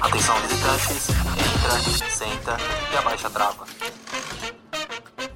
Atenção visitantes, entra, senta e abaixa a trava.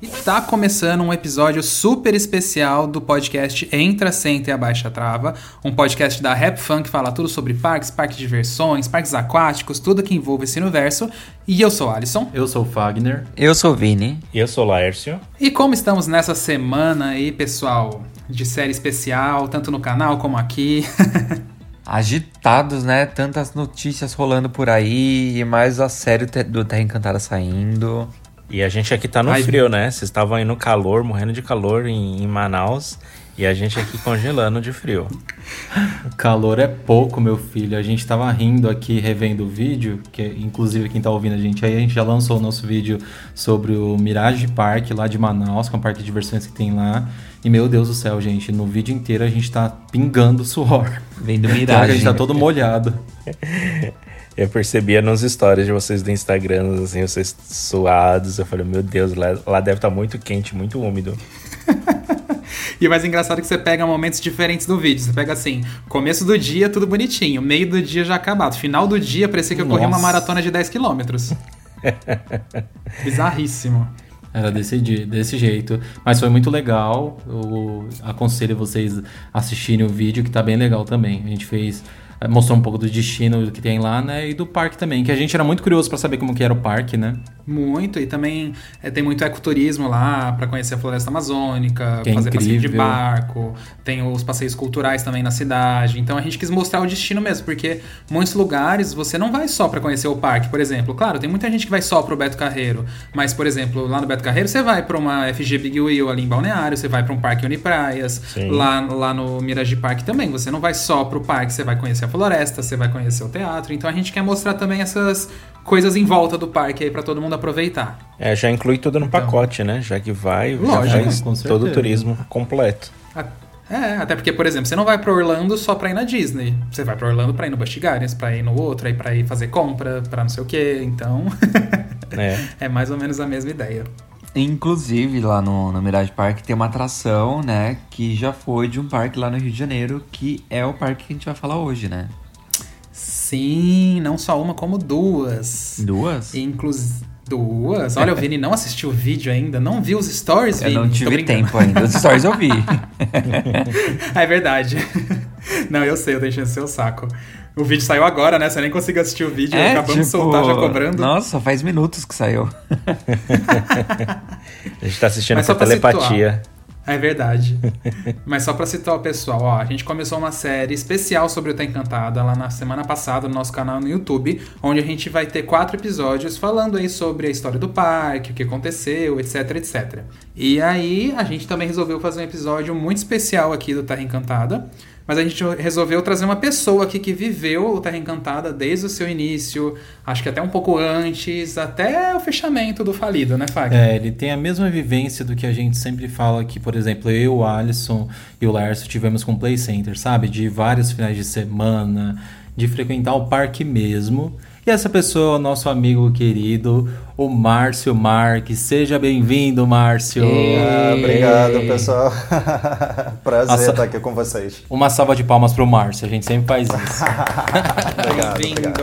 E tá começando um episódio super especial do podcast Entra, Senta e Abaixa a Trava, um podcast da Rap Fun que fala tudo sobre parques, parques de diversões, parques aquáticos, tudo que envolve esse universo. E eu sou o Alisson. Eu sou o Fagner. Eu sou o Vini. E eu sou o Laércio. E como estamos nessa semana aí, pessoal, de série especial, tanto no canal como aqui. Agitados, né? Tantas notícias rolando por aí e mais a série do Terra Encantada saindo. E a gente aqui tá no Ai, frio, né? Vocês estavam aí no calor, morrendo de calor em, em Manaus. E a gente aqui congelando de frio. O calor é pouco, meu filho. A gente tava rindo aqui, revendo o vídeo, que inclusive quem tá ouvindo a gente aí, a gente já lançou o nosso vídeo sobre o Mirage Park lá de Manaus, que é um parque de diversões que tem lá. E meu Deus do céu, gente, no vídeo inteiro a gente tá pingando suor. Vendo Então, a gente tá todo molhado. Eu percebia nos stories de vocês do Instagram, assim, vocês suados. Eu falei, meu Deus, lá, lá deve estar muito quente, muito úmido. E o mais engraçado é que você pega momentos diferentes do vídeo. Você pega assim, começo do dia, tudo bonitinho, meio do dia já acabado. Final do dia, parecia que eu corri uma Nossa. maratona de 10 quilômetros. Bizarríssimo. Era desse, desse jeito. Mas foi muito legal. Eu aconselho vocês assistirem o vídeo, que tá bem legal também. A gente fez. Eh, Mostrou um pouco do destino que tem lá, né? E do parque também. Que a gente era muito curioso pra saber como que era o parque, né? Muito, e também é, tem muito ecoturismo lá para conhecer a floresta amazônica, Que é fazer passeio de barco, tem os passeios culturais também na cidade. Então a gente quis mostrar o destino mesmo, porque muitos lugares você não vai só para conhecer o parque, por exemplo. Claro, tem muita gente que vai só pro Beto Carreiro, mas por exemplo, lá no Beto Carreiro você vai para uma FG Big Wheel ali em Balneário, você vai para um parque Unipraias, Sim. lá, lá no Mirage Park também. Você não vai só pro parque, você vai conhecer a floresta, você vai conhecer o teatro. Então a gente quer mostrar também essas coisas em volta do parque aí para todo mundo aproveitar. É, já inclui tudo no pacote, né? Já que vai, já Lógico, faz com todo o turismo completo. A- É, até porque, por exemplo, você não vai pra Orlando só pra ir na Disney. Você vai pra Orlando pra ir no Busch Gardens, pra ir no outro, aí pra ir fazer compra, pra não sei o quê. Então, É. é mais ou menos a mesma ideia. Inclusive, lá no, no Mirage Park tem uma atração, né? Que já foi de um parque lá no Rio de Janeiro, que é o parque que a gente vai falar hoje, né? Sim, não só uma, como duas. Duas? Inclusive. Duas? Olha, o Vini não assistiu o vídeo ainda, não viu os stories, Eu Vini? não Tô tive tempo ainda. Os stories eu vi. é verdade. Não, eu sei, eu tô enchendo seu saco. O vídeo saiu agora, né? Você nem conseguiu assistir o vídeo, acabamos de soltar já cobrando. É, tipo, Nossa, faz minutos que saiu. A gente tá assistindo Mas por pra situar. telepatia. É verdade. Mas só pra citar o pessoal, ó, a gente começou uma série especial sobre o Tá Encantada lá na semana passada no nosso canal no YouTube, onde a gente vai ter quatro episódios falando aí sobre a história do parque, o que aconteceu, etc, etc. E aí a gente também resolveu fazer um episódio muito especial aqui do Terra Encantada, mas a gente resolveu trazer uma pessoa aqui que viveu o Terra Encantada desde o seu início, acho que até um pouco antes, até o fechamento do falido, né, Fag? É, ele tem a mesma vivência do que a gente sempre fala que, por exemplo, eu, o Alisson e o Lércio tivemos com o Play Center, sabe? De vários finais de semana, de frequentar o parque mesmo. E essa pessoa é o nosso amigo querido, o Márcio Marques. Seja bem-vindo, Márcio. Ah, obrigado, pessoal. Prazer Nossa, estar aqui com vocês. Uma salva de palmas pro Márcio, a gente sempre faz isso. obrigado, Bem-vindo.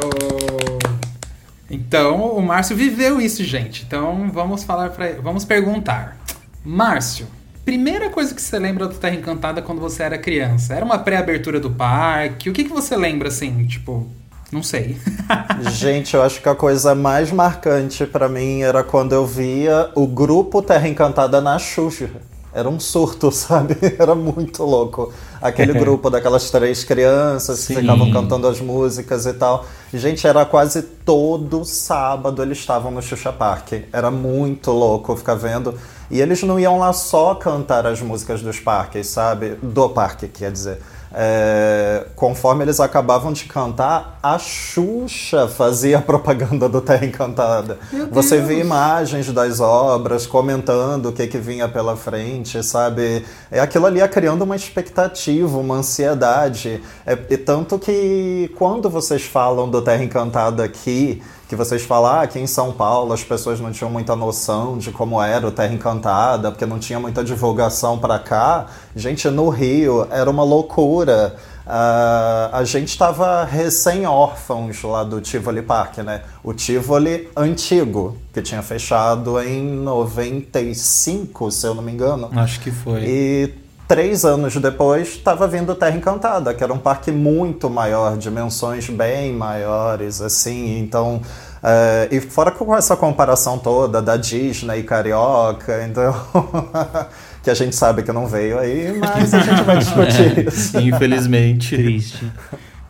Então, o Márcio viveu isso, gente. Então, vamos falar para, vamos perguntar. Márcio, primeira coisa que você lembra do Terra Encantada quando você era criança? Era uma pré-abertura do parque? O que, que você lembra assim, tipo, não sei. Gente, eu acho que a coisa mais marcante para mim era quando eu via o grupo Terra Encantada na Xuxa. Era um surto, sabe? Era muito louco. Aquele grupo daquelas três crianças Sim. que ficavam cantando as músicas e tal. Gente, era quase todo sábado eles estavam no Xuxa Park. Era muito louco ficar vendo. E eles não iam lá só cantar as músicas dos parques, sabe? Do parque, quer dizer é, conforme eles acabavam de cantar, a Xuxa fazia propaganda do Terra Encantada. Você vê imagens das obras, comentando o que, que vinha pela frente, sabe? É aquilo ali ia criando uma expectativa, uma ansiedade. É, e tanto que quando vocês falam do Terra Encantada aqui, que vocês falam ah, aqui em São Paulo as pessoas não tinham muita noção de como era o Terra Encantada, porque não tinha muita divulgação para cá. Gente, no Rio era uma loucura. Uh, a gente estava recém-órfãos lá do Tivoli Park, né? O Tivoli antigo, que tinha fechado em 95, se eu não me engano. Acho que foi. E três anos depois estava vindo Terra Encantada, que era um parque muito maior, dimensões bem maiores, assim, então... É, e fora com essa comparação toda da Disney e Carioca, então... que a gente sabe que não veio aí, mas a gente vai discutir é, isso. Infelizmente. Triste.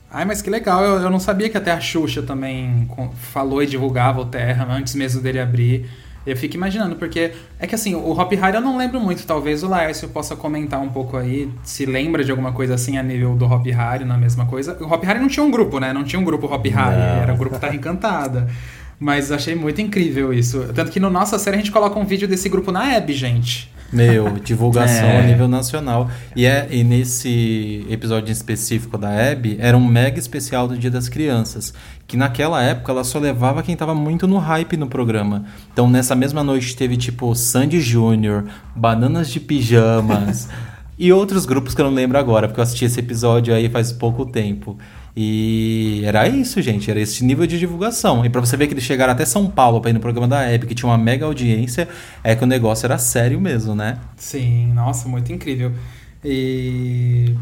Ai, mas que legal, eu, eu não sabia que até a Xuxa também falou e divulgava o Terra antes mesmo dele abrir. Eu fico imaginando, porque é que assim, o Hop Hari eu não lembro muito, talvez o Laércio possa comentar um pouco aí, se lembra de alguma coisa assim a nível do Hop Hari, na mesma coisa. O Hop Hari não tinha um grupo, né? Não tinha um grupo Hop Hari, era o grupo Terra Encantada. Mas achei muito incrível isso. Tanto que no nossa série a gente coloca um vídeo desse grupo na Hebe, gente. Meu, divulgação é. a nível nacional. E, é, e nesse episódio específico da Hebe, era um mega especial do Dia das Crianças. Que naquela época ela só levava quem tava muito no hype no programa. Então nessa mesma noite teve tipo Sandy Júnior, Bananas de Pijamas. e outros grupos que eu não lembro agora, porque eu assisti esse episódio aí faz pouco tempo. E era isso, gente, era esse nível de divulgação. E para você ver que eles chegaram até São Paulo para ir no programa da Epic, que tinha uma mega audiência, é que o negócio era sério mesmo, né? Sim, nossa, muito incrível. E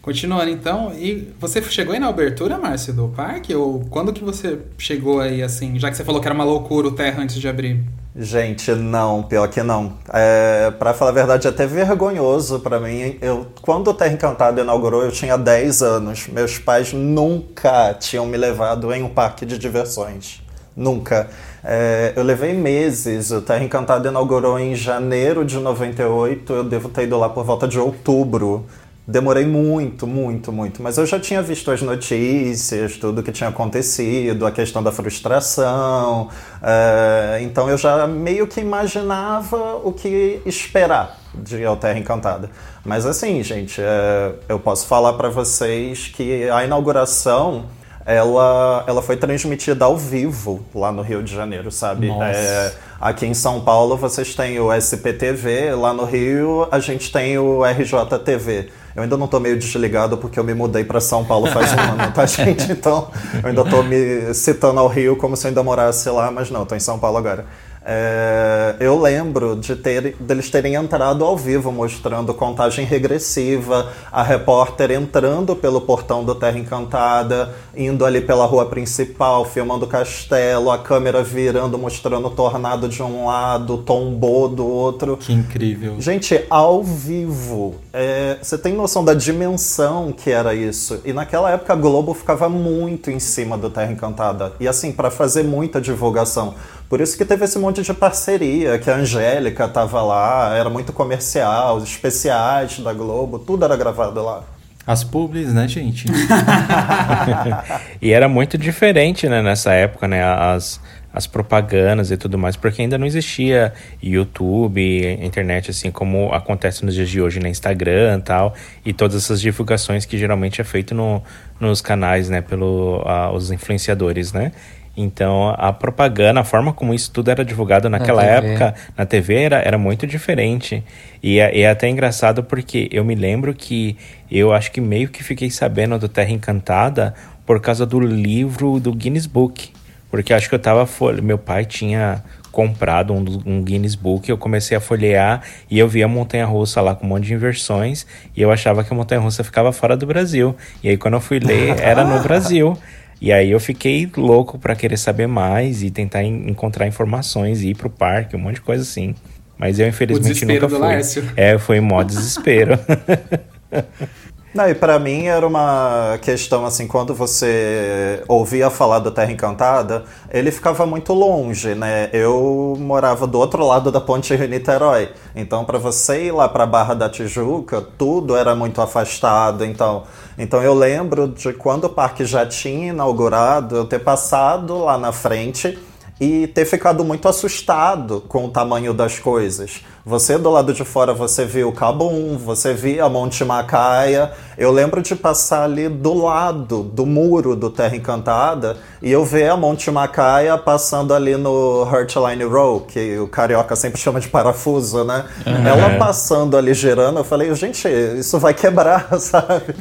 continuando então, e você chegou aí na abertura, Márcio, do parque? Ou quando que você chegou aí, assim, já que você falou que era uma loucura o Terra antes de abrir? Gente, não, pior que não. É, para falar a verdade, é até vergonhoso para mim. Eu, quando o Terra Encantada inaugurou, eu tinha 10 anos. Meus pais nunca tinham me levado em um parque de diversões. Nunca. É, eu levei meses. O Terra Encantada inaugurou em janeiro de 98. Eu devo ter ido lá por volta de outubro. Demorei muito, muito, muito. Mas eu já tinha visto as notícias, tudo que tinha acontecido, a questão da frustração. É, então eu já meio que imaginava o que esperar de El Terra Encantada. Mas assim, gente, é, eu posso falar para vocês que a inauguração ela, ela foi transmitida ao vivo lá no Rio de Janeiro, sabe? É, aqui em São Paulo vocês têm o SPTV, lá no Rio a gente tem o RJTV. Eu ainda não tô meio desligado porque eu me mudei para São Paulo faz um ano, tá, gente? Então, eu ainda tô me citando ao Rio como se eu ainda morasse lá, mas não, tô em São Paulo agora. É, eu lembro de ter, deles terem entrado ao vivo mostrando contagem regressiva, a repórter entrando pelo portão do Terra Encantada, indo ali pela rua principal, filmando o castelo, a câmera virando, mostrando o tornado de um lado, tombou do outro. Que incrível. Gente, ao vivo. É, você tem noção da dimensão que era isso? E naquela época a Globo ficava muito em cima do Terra Encantada. E assim, para fazer muita divulgação. Por isso que teve esse monte de parceria, que a Angélica tava lá, era muito comercial, os especiais da Globo, tudo era gravado lá. As publis, né, gente? e era muito diferente, né, nessa época, né? As, as propagandas e tudo mais, porque ainda não existia YouTube, internet assim como acontece nos dias de hoje, no né, Instagram e tal, e todas essas divulgações que geralmente é feito no, nos canais, né, pelos uh, influenciadores, né? Então, a propaganda, a forma como isso tudo era divulgado naquela na época na TV era, era muito diferente. E é, é, até engraçado porque eu me lembro que eu acho que meio que fiquei sabendo do Terra Encantada por causa do livro do Guinness Book. Porque acho que eu tava. Meu pai tinha comprado um, um Guinness Book, eu comecei a folhear e eu vi a montanha russa lá com um monte de inversões e eu achava que a montanha russa ficava fora do Brasil. E aí quando eu fui ler, era no Brasil. E aí eu fiquei louco para querer saber mais e tentar encontrar informações e ir pro parque, um monte de coisa assim. Mas eu infelizmente nunca fui. Lárcio. É, foi em modo desespero. Não, e pra mim era uma questão assim, quando você ouvia falar da Terra Encantada, ele ficava muito longe, né? Eu morava do outro lado da Ponte Rio-Niterói. Então, para você ir lá pra Barra da Tijuca, tudo era muito afastado. Então, então eu lembro de quando o parque já tinha inaugurado, eu ter passado lá na frente e ter ficado muito assustado com o tamanho das coisas. Você do lado de fora, você viu Cabum, você via Monte Macaia. Eu lembro de passar ali do lado do muro do Terra Encantada e eu ver a Monte Macaia passando ali no Heartline Row, que o carioca sempre chama de parafuso, né? Uhum. Ela passando ali girando, eu falei, gente, isso vai quebrar, sabe?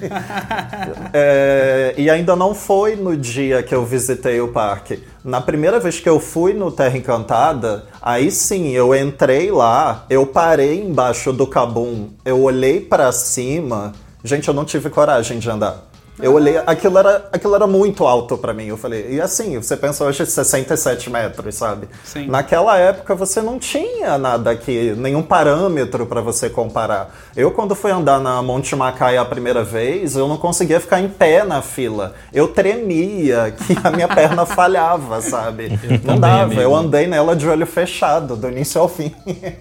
é, e ainda não foi no dia que eu visitei o parque. Na primeira vez que eu fui no Terra Encantada, aí sim eu entrei lá, eu parei embaixo do cabum, eu olhei para cima. Gente, eu não tive coragem de andar. Eu olhei, aquilo era, aquilo era muito alto para mim. Eu falei, e assim, você pensa hoje 67 metros, sabe? Sim. Naquela época você não tinha nada aqui, nenhum parâmetro para você comparar. Eu, quando fui andar na Monte Macaia a primeira vez, eu não conseguia ficar em pé na fila. Eu tremia, que a minha perna falhava, sabe? Eu não dava. Amigo. Eu andei nela de olho fechado, do início ao fim.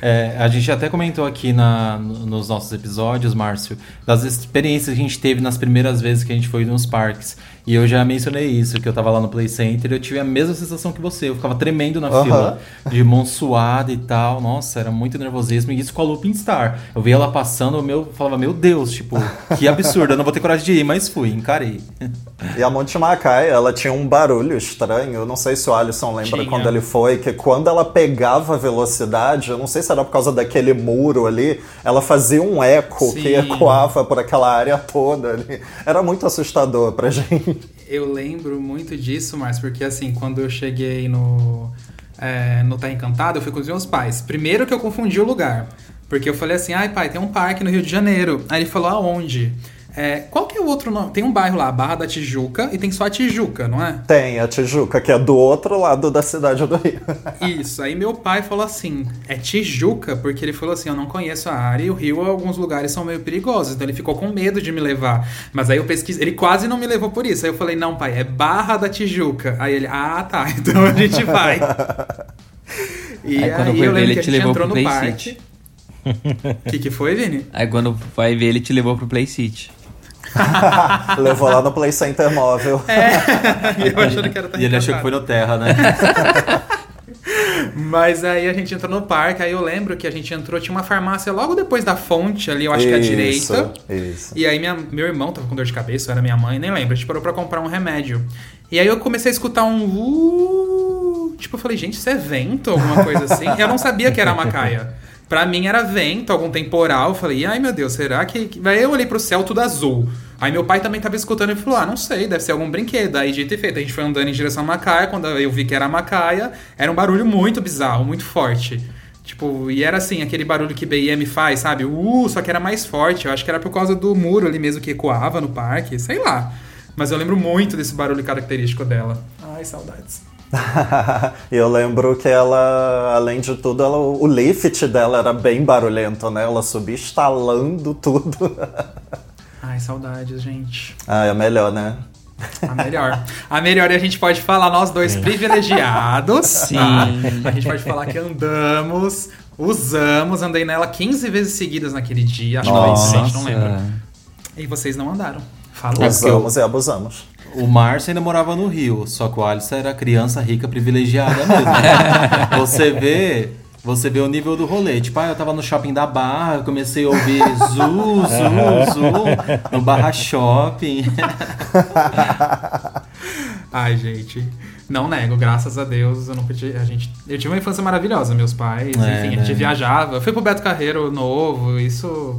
É, a gente até comentou aqui na, nos nossos episódios, Márcio, das experiências que a gente teve nas primeiras vezes que a gente foi nos parques. E eu já mencionei isso, que eu tava lá no Play Center, eu tive a mesma sensação que você. Eu ficava tremendo na fila, de mão suada e tal. Nossa, era muito nervosismo. E isso com a Looping Star. Eu via ela passando, eu meu, falava, meu Deus, tipo, que absurdo, eu não vou ter coragem de ir, mas fui, encarei. E a Monte Macai, ela tinha um barulho estranho. Eu não sei se o Alisson lembra tinha. quando ele foi, que quando ela pegava velocidade, eu não sei se era por causa daquele muro ali, ela fazia um eco Sim. que ecoava por aquela área toda ali. Era muito assustador pra gente eu lembro muito disso, mas porque assim, quando eu cheguei no, é, no Terra Encantada, eu fui com os meus pais. Primeiro que eu confundi o lugar. Porque eu falei assim, ai pai, tem um parque no Rio de Janeiro. Aí ele falou, aonde? É, qual que é o outro nome? Tem um bairro lá, Barra da Tijuca, e tem só a Tijuca, não é? Tem, a Tijuca, que é do outro lado da cidade do Rio. Isso, aí meu pai falou assim, é Tijuca, porque ele falou assim, eu não conheço a área e o Rio, alguns lugares são meio perigosos, então ele ficou com medo de me levar. Mas aí eu pesquisei, ele quase não me levou por isso. Aí eu falei, não pai, é Barra da Tijuca. Aí ele, ah tá, então a gente vai. e aí, quando aí eu lembro que a gente entrou no parque. O que, que foi, Vini? Aí quando vai ver, ele te levou pro Play City. Levou lá no Play Center móvel. É, eu achando que era E ele achou que foi no Terra, né? Mas aí a gente entrou no parque, aí eu lembro que a gente entrou, tinha uma farmácia logo depois da fonte ali, eu acho isso, que é a direita. Isso. E aí minha, meu irmão tava com dor de cabeça, era minha mãe, nem lembro, a gente parou pra comprar um remédio. E aí eu comecei a escutar um uh, tipo, eu falei, gente, isso é vento, alguma coisa assim. eu não sabia que era macaia. Pra mim era vento, algum temporal. Eu falei, ai meu Deus, será que. Aí eu olhei pro céu tudo azul. Aí meu pai também tava escutando e falou: Ah, não sei, deve ser algum brinquedo. Aí dito e feito, a gente foi andando em direção à Macaia. Quando eu vi que era a Macaia, era um barulho muito bizarro, muito forte. Tipo, e era assim, aquele barulho que BM faz, sabe? Uh, só que era mais forte. Eu acho que era por causa do muro ali mesmo que ecoava no parque, sei lá. Mas eu lembro muito desse barulho característico dela. Ai, saudades. eu lembro que ela, além de tudo, ela, o lift dela era bem barulhento, né? Ela subia instalando tudo. Ai, saudades, gente. Ah, é melhor, né? A melhor. A melhor e a gente pode falar, nós dois Sim. privilegiados. Sim. Tá? A gente pode falar que andamos, usamos, andei nela 15 vezes seguidas naquele dia. Acho Nossa. que foi não lembro. E vocês não andaram. Falou. Usamos e abusamos. O Márcio ainda morava no Rio, só que o Alisson era criança rica privilegiada mesmo. você vê, você vê o nível do rolê. Tipo, ah, eu tava no shopping da Barra, comecei a ouvir Zu, Zu, Zu, no Barra Shopping. Ai, gente. Não nego, graças a Deus, eu nunca tive, a gente, eu tive uma infância maravilhosa, meus pais, É, enfim, a gente né? viajava. Eu fui pro Beto Carreiro novo, isso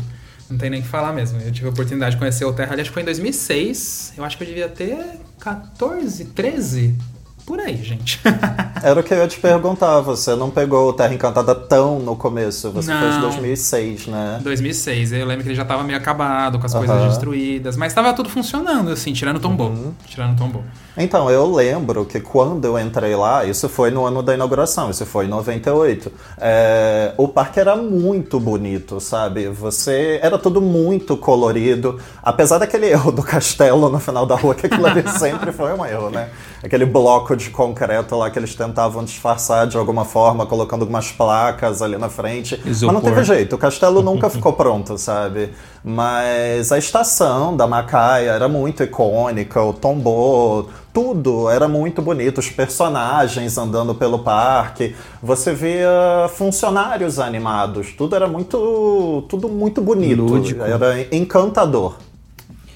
não tem nem o que falar mesmo. Eu tive a oportunidade de conhecer o Terra, acho que foi em 2006. Eu acho que eu devia ter 14, 13, por aí, gente. Era o que eu ia te perguntar, você não pegou o Terra Encantada tão no começo, você Não. 2006, né? 2006, eu lembro que ele já tava meio acabado, com as Aham. coisas destruídas, mas tava tudo funcionando, assim, tirando o tombou. Tirando o tombou. Então, eu lembro que quando eu entrei lá, isso foi no ano da inauguração, isso foi em 98, é, o parque era muito bonito, sabe? Você. Era tudo muito colorido. Apesar daquele erro do castelo no final da rua, que aquilo ali sempre foi um erro, né? Aquele bloco de concreto lá que eles tentavam disfarçar de alguma forma, colocando algumas placas ali na frente. Mas não Isopor. teve jeito, o castelo nunca ficou pronto, sabe? Mas a estação da Macaia era muito icônica, o tombô, tudo era muito bonito, os personagens andando pelo parque, você via funcionários animados, tudo era muito, tudo muito bonito, Lúdico. era encantador.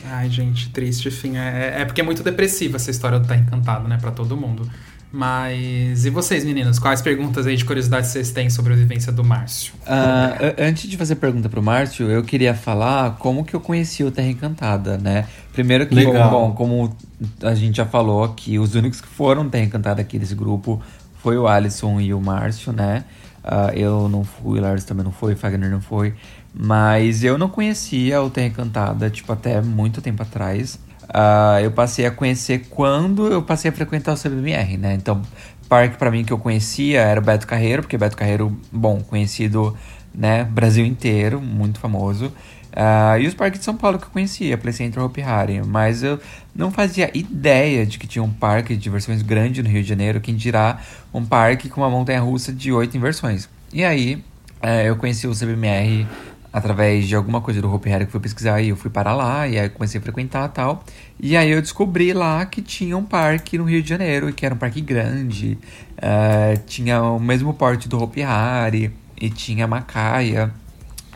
Ai, gente, triste, enfim. É, é porque é muito depressiva essa história do Tá Encantado, né, pra todo mundo. Mas. E vocês, meninas? Quais perguntas aí de curiosidade vocês têm sobre a vivência do Márcio? A- antes de fazer pergunta pro Márcio, eu queria falar como que eu conheci o Terra Encantada, né? Primeiro que, Legal. bom, como a gente já falou aqui, os únicos que foram Terra Encantada aqui desse grupo foi o Alisson e o Márcio, né? Ah, eu não fui, o Lars também não foi, o Fagner não foi. Mas eu não conhecia o Terra Encantada, tipo, até muito tempo atrás. Ah, eu passei a conhecer quando eu passei a frequentar o CBMR, né? Então, parque pra mim que eu conhecia era o Beto Carreiro, porque Beto Carreiro, bom, conhecido, né, Brasil inteiro, muito famoso. Ah, e os parques de São Paulo que eu conhecia, Play Center Hopi Hari, mas eu não fazia ideia de que tinha um parque de diversões grande no Rio de Janeiro, quem dirá um parque com uma montanha-russa de oito inversões. E aí, eh, eu conheci o CBMR através de alguma coisa do Hopi Hari que eu fui pesquisar e eu fui para lá e aí comecei a frequentar tal. E aí eu descobri lá que tinha um parque no Rio de Janeiro, que era um parque grande, eh, tinha o mesmo porte do Hopi Hari e tinha Macaia.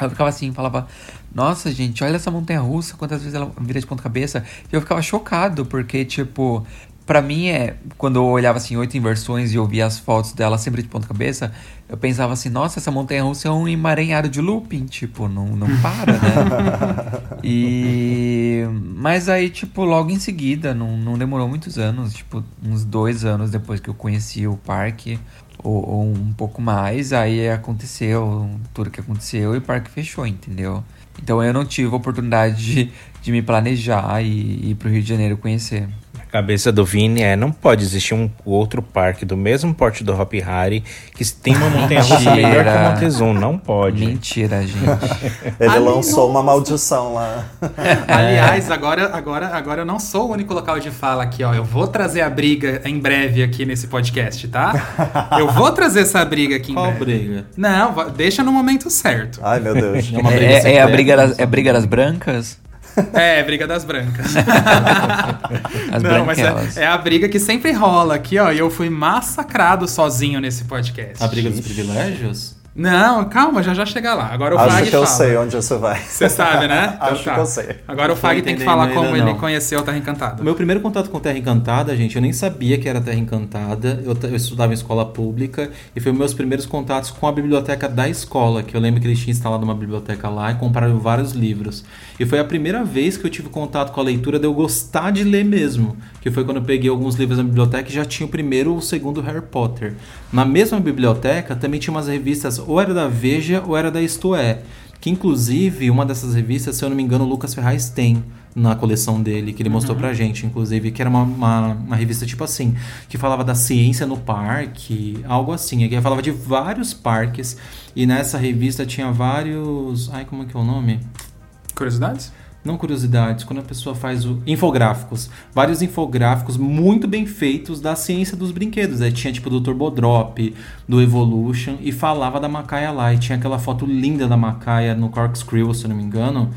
Eu ficava assim, falava, nossa gente, olha essa montanha russa, quantas vezes ela vira de ponta cabeça. E eu ficava chocado, porque, tipo, pra mim é. Quando eu olhava assim, oito inversões e eu via as fotos dela sempre de ponta cabeça, eu pensava assim, nossa, essa montanha russa é um emaranhado de looping, tipo, não, não para, né? e. Mas aí, tipo, logo em seguida, não, não demorou muitos anos, tipo, uns dois anos depois que eu conheci o parque ou, ou um pouco mais, aí aconteceu tudo que aconteceu e o parque fechou, entendeu? Então eu não tive a oportunidade de, de me planejar e e ir pro Rio de Janeiro conhecer. Cabeça do Vini é, não pode existir um outro parque do mesmo porte do Hopi Hari que tem uma montanha-russa melhor que o Montezum, não pode. Mentira, gente. Ele Ali, lançou uma maldição lá. Aliás, agora, agora, agora eu não sou o único local de fala aqui, ó. Eu vou trazer a briga em breve aqui nesse podcast, tá? Eu vou trazer essa briga aqui em Qual breve. briga? Não, deixa no momento certo. Ai, meu Deus. É uma briga É, é a briga das, é a briga das brancas? É, briga das brancas. As Não, mas é, é a briga que sempre rola aqui, ó. E eu fui massacrado sozinho nesse podcast. A briga dos privilégios? Não, calma, já já chega lá. Agora o Acho Fag que eu fala. sei onde isso vai. Você sabe, né? Então Acho tá. que eu sei. Agora o Fag tem que falar como ele não. conheceu o Terra Encantada. O meu primeiro contato com Terra Encantada, gente, eu nem sabia que era Terra Encantada. Eu, eu estudava em escola pública e foi meus primeiros contatos com a biblioteca da escola, que eu lembro que eles tinham instalado uma biblioteca lá e compraram vários livros. E foi a primeira vez que eu tive contato com a leitura de eu gostar de ler mesmo, que foi quando eu peguei alguns livros na biblioteca e já tinha o primeiro ou o segundo Harry Potter. Na mesma biblioteca também tinha umas revistas, ou era da Veja ou era da Isto É, que inclusive uma dessas revistas, se eu não me engano, o Lucas Ferraz tem na coleção dele, que ele mostrou pra gente, inclusive, que era uma, uma, uma revista tipo assim, que falava da ciência no parque, algo assim, que falava de vários parques, e nessa revista tinha vários. Ai, como é que é o nome? Curiosidades? Não curiosidades, quando a pessoa faz o. Infográficos. Vários infográficos muito bem feitos da ciência dos brinquedos. Aí tinha tipo do Turbodrop, do Evolution, e falava da Macaia lá. E tinha aquela foto linda da Macaia no Corkscrew, se eu não me engano.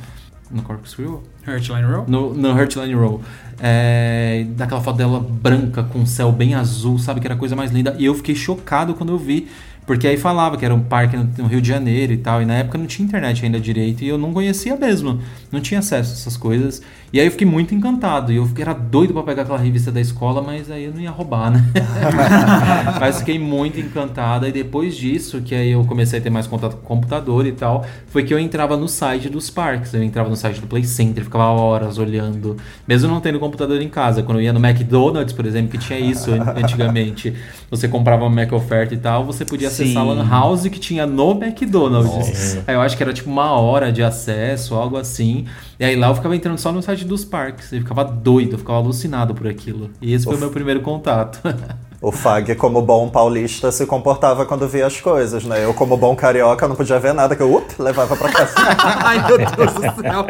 No Corkscrew? Hurtline Row? No, no Hurtline Row. É, daquela foto dela branca com o céu bem azul, sabe? Que era a coisa mais linda. E eu fiquei chocado quando eu vi. Porque aí falava que era um parque no, Rio de Janeiro e tal. E na época não tinha internet ainda direito. E eu não conhecia mesmo. Não tinha acesso a essas coisas. E aí eu fiquei muito encantado. E eu era doido para pegar aquela revista da escola, mas aí eu não ia roubar, né? mas fiquei muito encantada. E depois disso, que aí eu comecei a ter mais contato com o computador e tal, foi que eu entrava no site dos parques. Eu entrava no site do Play Center, ficava horas olhando. Mesmo não tendo computador em casa. Quando eu ia no McDonald's, por exemplo, que tinha isso antigamente. Você comprava uma Mac oferta e tal, você podia acessar a Lan House que tinha no McDonald's. Aí eu acho que era tipo uma hora de acesso, algo assim. E aí lá eu ficava entrando só no site dos parques. Eu ficava doido, eu ficava alucinado por aquilo. E esse foi o meu primeiro contato. O Fag, como bom paulista, se comportava quando via as coisas, né? Eu, como bom carioca, não podia ver nada, que eu up, levava pra casa. Ai, meu Deus do céu.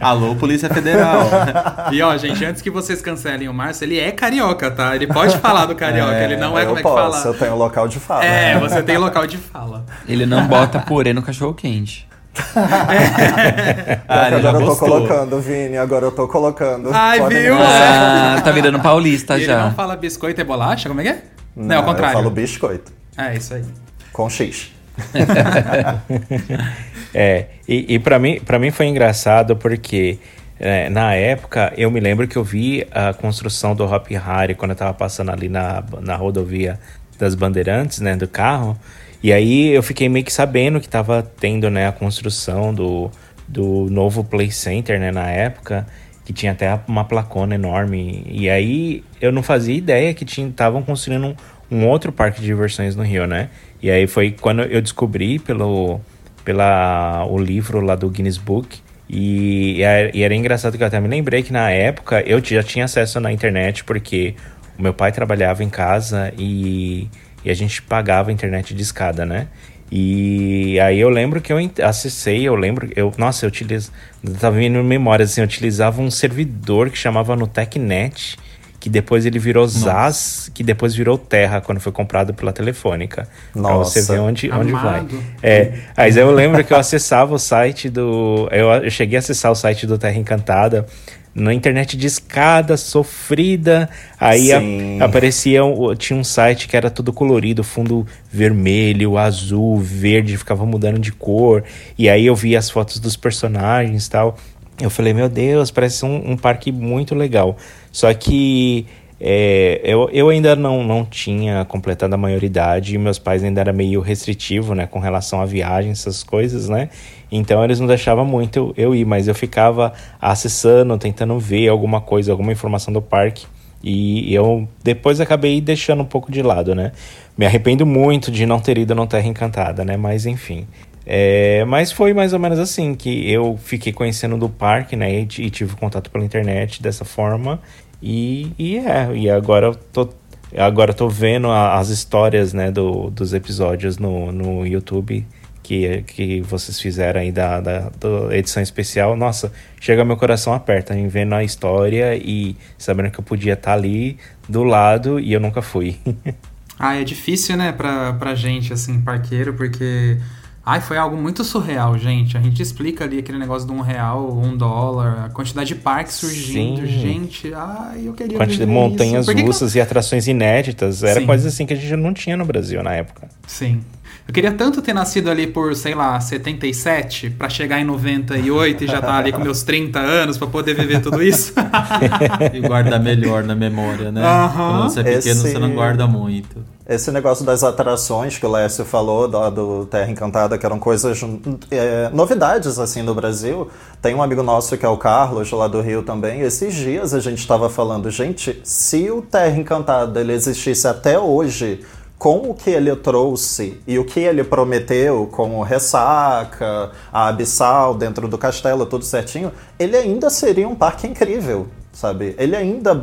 Alô, Polícia Federal. E ó, gente, antes que vocês cancelem o Márcio, ele é carioca, tá? Ele pode falar do carioca, ele não é eu como é que posso, fala. eu tenho local de fala. É, você tem local de fala. Ele não bota purê no cachorro quente. Ah, ele já agora eu tô gostou. colocando, Vini, agora eu tô colocando. Ai, Podem viu? Ah, tá virando paulista ele já. não fala biscoito e bolacha? Como é que é? Não, Não, é o contrário. Eu falo biscoito, É, isso aí. com X. É, e, e para mim, para mim foi engraçado porque é, na época eu me lembro que eu vi a construção do Hop Harry quando eu tava passando ali na, na rodovia das Bandeirantes, né, do carro. E aí eu fiquei meio que sabendo que tava tendo, né, a construção do, do novo Play Center, né, na época, que tinha até uma placona enorme. E aí eu não fazia ideia que estavam construindo um, um outro parque de diversões no Rio, né? E aí foi quando eu descobri pelo pela o livro lá do Guinness Book e, e era- engraçado que eu até me lembrei que na época eu já tinha acesso na internet porque o meu pai trabalhava em casa e, e a gente pagava a internet de escada, né? E aí eu lembro que eu acessei, eu lembro, eu, nossa, eu utilizo, tava vindo memória assim, eu utilizava um servidor que chamava NutecNet, que depois ele virou Zaz, que depois virou Terra quando foi comprado pela Telefônica. Pra você Nossa. ver onde, onde vai. Amado. É, mas eu lembro que eu acessava o site do. Eu, eu cheguei a acessar o site do Terra Encantada na internet de escada, sofrida. Aí a- aparecia. Tinha um site que era tudo colorido, fundo vermelho, azul, verde, ficava mudando de cor. E aí eu via as fotos dos personagens e tal. Eu falei, meu Deus, parece um, um parque muito legal. Só que é, eu, eu ainda não, não tinha completado a maioridade e meus pais ainda eram meio restritivo, né, com relação a viagens, essas coisas, né? Então eles não deixavam muito eu, ir, mas eu ficava acessando, tentando ver alguma coisa, alguma informação do parque. E eu depois acabei deixando um pouco de lado, né? Me arrependo muito de não ter ido no Terra Encantada, né? Mas enfim. É, mas foi mais ou menos assim que eu fiquei conhecendo do parque, né? E, e tive contato pela internet dessa forma. E, e é, e agora eu tô. Agora eu tô vendo a- as histórias, né, do, dos episódios no, no YouTube que, que vocês fizeram aí da, da, da edição especial. Nossa, chega meu coração aperta em vendo a história e sabendo que eu podia estar ali do lado e eu nunca fui. Ah, é difícil, né, pra, pra gente, assim, parqueiro, porque. Ai, foi algo muito surreal, gente. A gente explica ali aquele negócio de um real, um dólar, a quantidade de parques surgindo, Sim. gente. Ai, eu queria viver montanhas isso. Por que russas e atrações inéditas. Era Sim. coisas assim que a gente não tinha no Brasil na época. Sim. Eu queria tanto ter nascido ali por, sei lá, 77, pra chegar em 98 e já estar ali com meus 30 anos pra poder viver tudo isso. E guardar melhor na memória, né? Quando você é pequeno, Esse- você não guarda muito. Esse negócio das atrações que o Lécio falou do, do Terra Encantada, que eram coisas, é, novidades assim no Brasil. Tem um amigo nosso que é o Carlos, lá do Rio também. Esses dias a gente estava falando, gente, se o Terra Encantada ele existisse até hoje, com o que ele trouxe e o que ele prometeu, como ressaca, a abissal dentro do castelo, tudo certinho, ele ainda seria um parque incrível, sabe? Ele ainda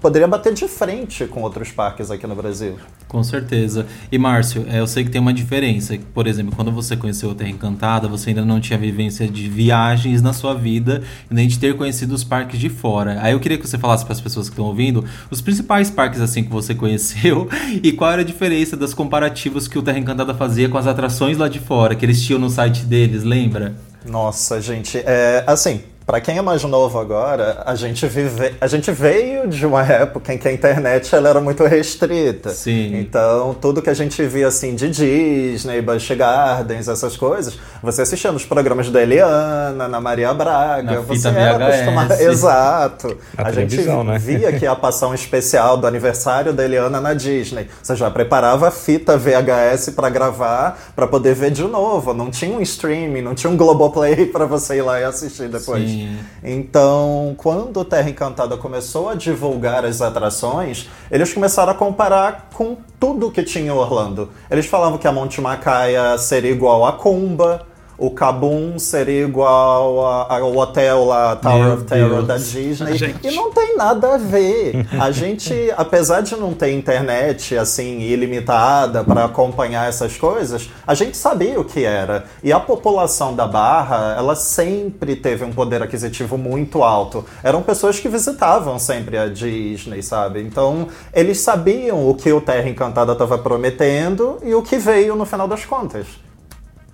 poderia bater de frente com outros parques aqui no Brasil. Com certeza. E Márcio, é, eu sei que tem uma diferença. Por exemplo, quando você conheceu o Terra Encantada, você ainda não tinha vivência de viagens na sua vida, nem de ter conhecido os parques de fora. Aí eu queria que você falasse para as pessoas que estão ouvindo os principais parques assim que você conheceu e qual era a diferença das comparativos que o Terra Encantada fazia com as atrações lá de fora, que eles tinham no site deles, lembra? Nossa, gente, é assim, para quem é mais novo agora, a gente, vive, a gente veio de uma época em que a internet ela era muito restrita. Sim. Então, tudo que a gente via assim de Disney, Busch Gardens, essas coisas, você assistia nos programas da Eliana, na Maria Braga, Na você fita era VHS. acostumado. Exato. A a gente né? via que ia passar um especial do aniversário da Eliana na Disney. Você já preparava a fita VHS para gravar, para poder ver de novo. Não tinha um streaming, não tinha um Globoplay para você ir lá e assistir depois. Sim. Então, quando Terra Encantada começou a divulgar as atrações, eles começaram a comparar com tudo que tinha em Orlando. Eles falavam que a Monte Macaia seria igual a Kumba, o Kabum seria igual a- ao hotel lá, Tower Meu of Terror Deus. da Disney. Gente. E não tem nada a ver. A gente, apesar de não ter internet assim ilimitada para acompanhar essas coisas, a gente sabia o que era. E a população da Barra, ela sempre teve um poder aquisitivo muito alto. Eram pessoas que visitavam sempre a Disney, sabe? Então, eles sabiam o que o Terra Encantada estava prometendo e o que veio no final das contas.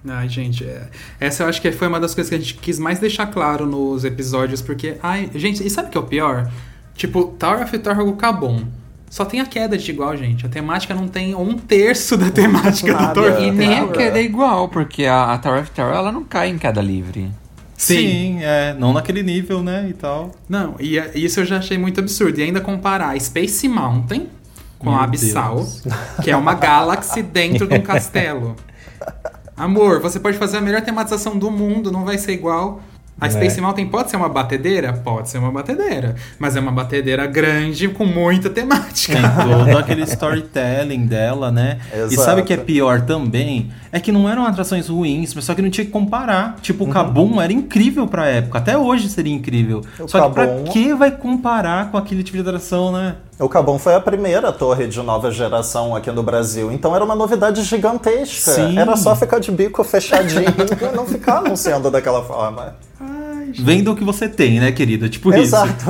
Ai, gente, é- essa eu acho que foi uma das coisas que a gente quis mais deixar claro nos episódios, porque, ai, gente, e sabe o que é o pior? Tipo, Tower of Terror Cabum. Só tem a queda de igual, gente. A temática não tem um terço da temática do Nada. Thor. E nem a queda é igual, porque a, a Tower of Terror ela não cai em queda livre. Sim, é, não naquele nível, né, e tal. Não, e é- isso eu já achei muito absurdo. E ainda comparar Space Mountain com Meu a Abyssal, Deus. que é uma galáxia dentro de um castelo. Amor, você pode fazer a melhor tematização do mundo, não vai ser igual. A Né? Space Mountain pode ser uma batedeira? Pode ser uma batedeira. Mas é uma batedeira grande com muita temática. Tem todo aquele storytelling dela, né? E Exato. sabe o que é pior também? É que não eram atrações ruins, mas só que não tinha que comparar. Tipo, o Kabum era incrível pra época. Até hoje seria incrível. O só que pra Kabum- que vai comparar com aquele tipo de atração, né? O Cabum foi a primeira torre de nova geração aqui no Brasil, então era uma novidade gigantesca. Sim. Era só ficar de bico fechadinho e não ficar anunciando daquela forma. Venda o que você tem, né, querida? Tipo isso. Exato.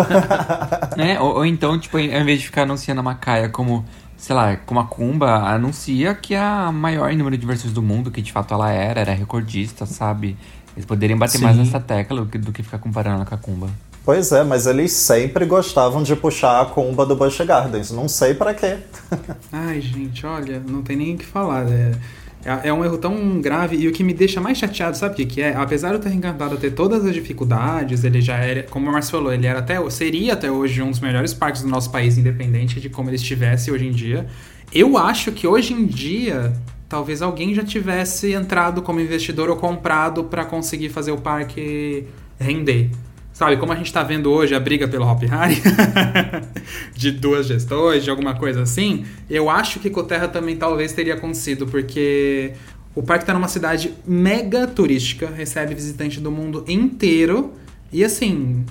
né? Ou, ou então, tipo, ao invés de ficar anunciando a Macaia como, sei lá, como a Kumba, anuncia que é a maior em número de versões do mundo, que de fato ela era, era recordista, sabe? Eles poderiam bater mais Sim. nessa tecla do que, do que ficar comparando ela com a Kumba. Pois é, mas eles sempre gostavam de puxar a cumba do Busch Gardens. Não sei pra quê. Ai, gente, olha, não tem nem o que falar. É, é, é um erro tão grave. E o que me deixa mais chateado, sabe o que, é? Apesar do Terra Encantada ter todas as dificuldades, ele já era, como o Márcio falou, ele era até, seria até hoje um dos melhores parques do nosso país, independente de como ele estivesse hoje em dia. Eu acho que hoje em dia. Talvez alguém já tivesse entrado como investidor ou comprado para conseguir fazer o parque render. Sabe, como a gente tá vendo hoje a briga pelo Hop Harry, de duas gestões, de alguma coisa assim, eu acho que Coterra também talvez teria acontecido, porque o parque tá numa cidade mega turística, recebe visitante do mundo inteiro, e assim,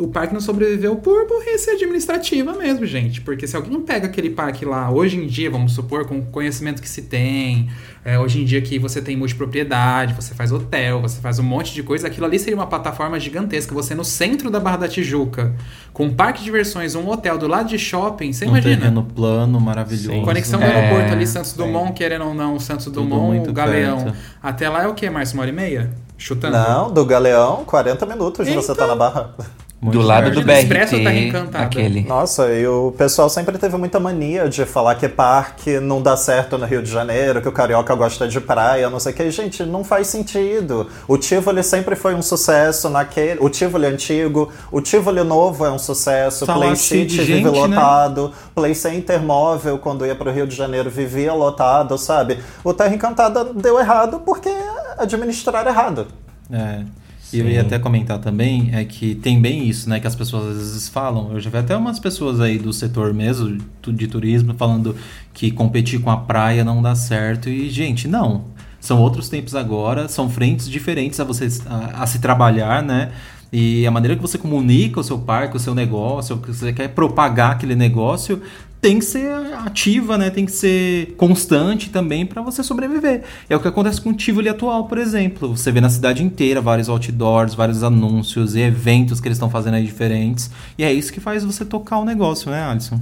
o parque não sobreviveu por burrice administrativa mesmo, gente. Porque se alguém pega aquele parque lá, hoje em dia, vamos supor, com o conhecimento que se tem, é, hoje em dia que você tem multipropriedade, você faz hotel, você faz um monte de coisa, aquilo ali seria uma plataforma gigantesca. Você no centro da Barra da Tijuca, com um parque de diversões, um hotel do lado de shopping, você um imagina? terreno plano, maravilhoso. Sim. Conexão do É, aeroporto ali, Santos sim. Dumont, querendo ou não, Santos Tudo Dumont, Galeão. perto. Até lá é o quê, Márcio? Uma hora e meia? Chutando? Não, do Galeão, 40 minutos você Então. tá na barra. Muito do lado do BRT, Encantada? aquele. Nossa, e o pessoal sempre teve muita mania de falar que parque não dá certo no Rio de Janeiro, que o carioca gosta de praia, não sei o que. Gente, não faz sentido. O Tivoli sempre foi um sucesso naquele. O Tivoli antigo, o Tivoli novo é um sucesso. Tá Play de City vive gente, né? lotado. Play Center móvel, quando ia pro Rio de Janeiro, vivia lotado, sabe? O Terra Encantada deu errado porque administraram errado. É. E eu ia até comentar também, é que tem bem isso, né? Que as pessoas às vezes falam. Eu já vi até umas pessoas aí do setor mesmo, de turismo, falando que competir com a praia não dá certo. E, gente, não. São outros tempos agora, são frentes diferentes a, você, a, a se trabalhar, né? E a maneira que você comunica o seu parque, o seu negócio, o que você quer propagar aquele negócio, tem que ser ativa, né? Tem que ser constante também para você sobreviver. É o que acontece com o Tivoli atual, por exemplo. Você vê na cidade inteira vários outdoors, vários anúncios e eventos que eles estão fazendo aí diferentes. E é isso que faz você tocar o negócio, né, Alisson?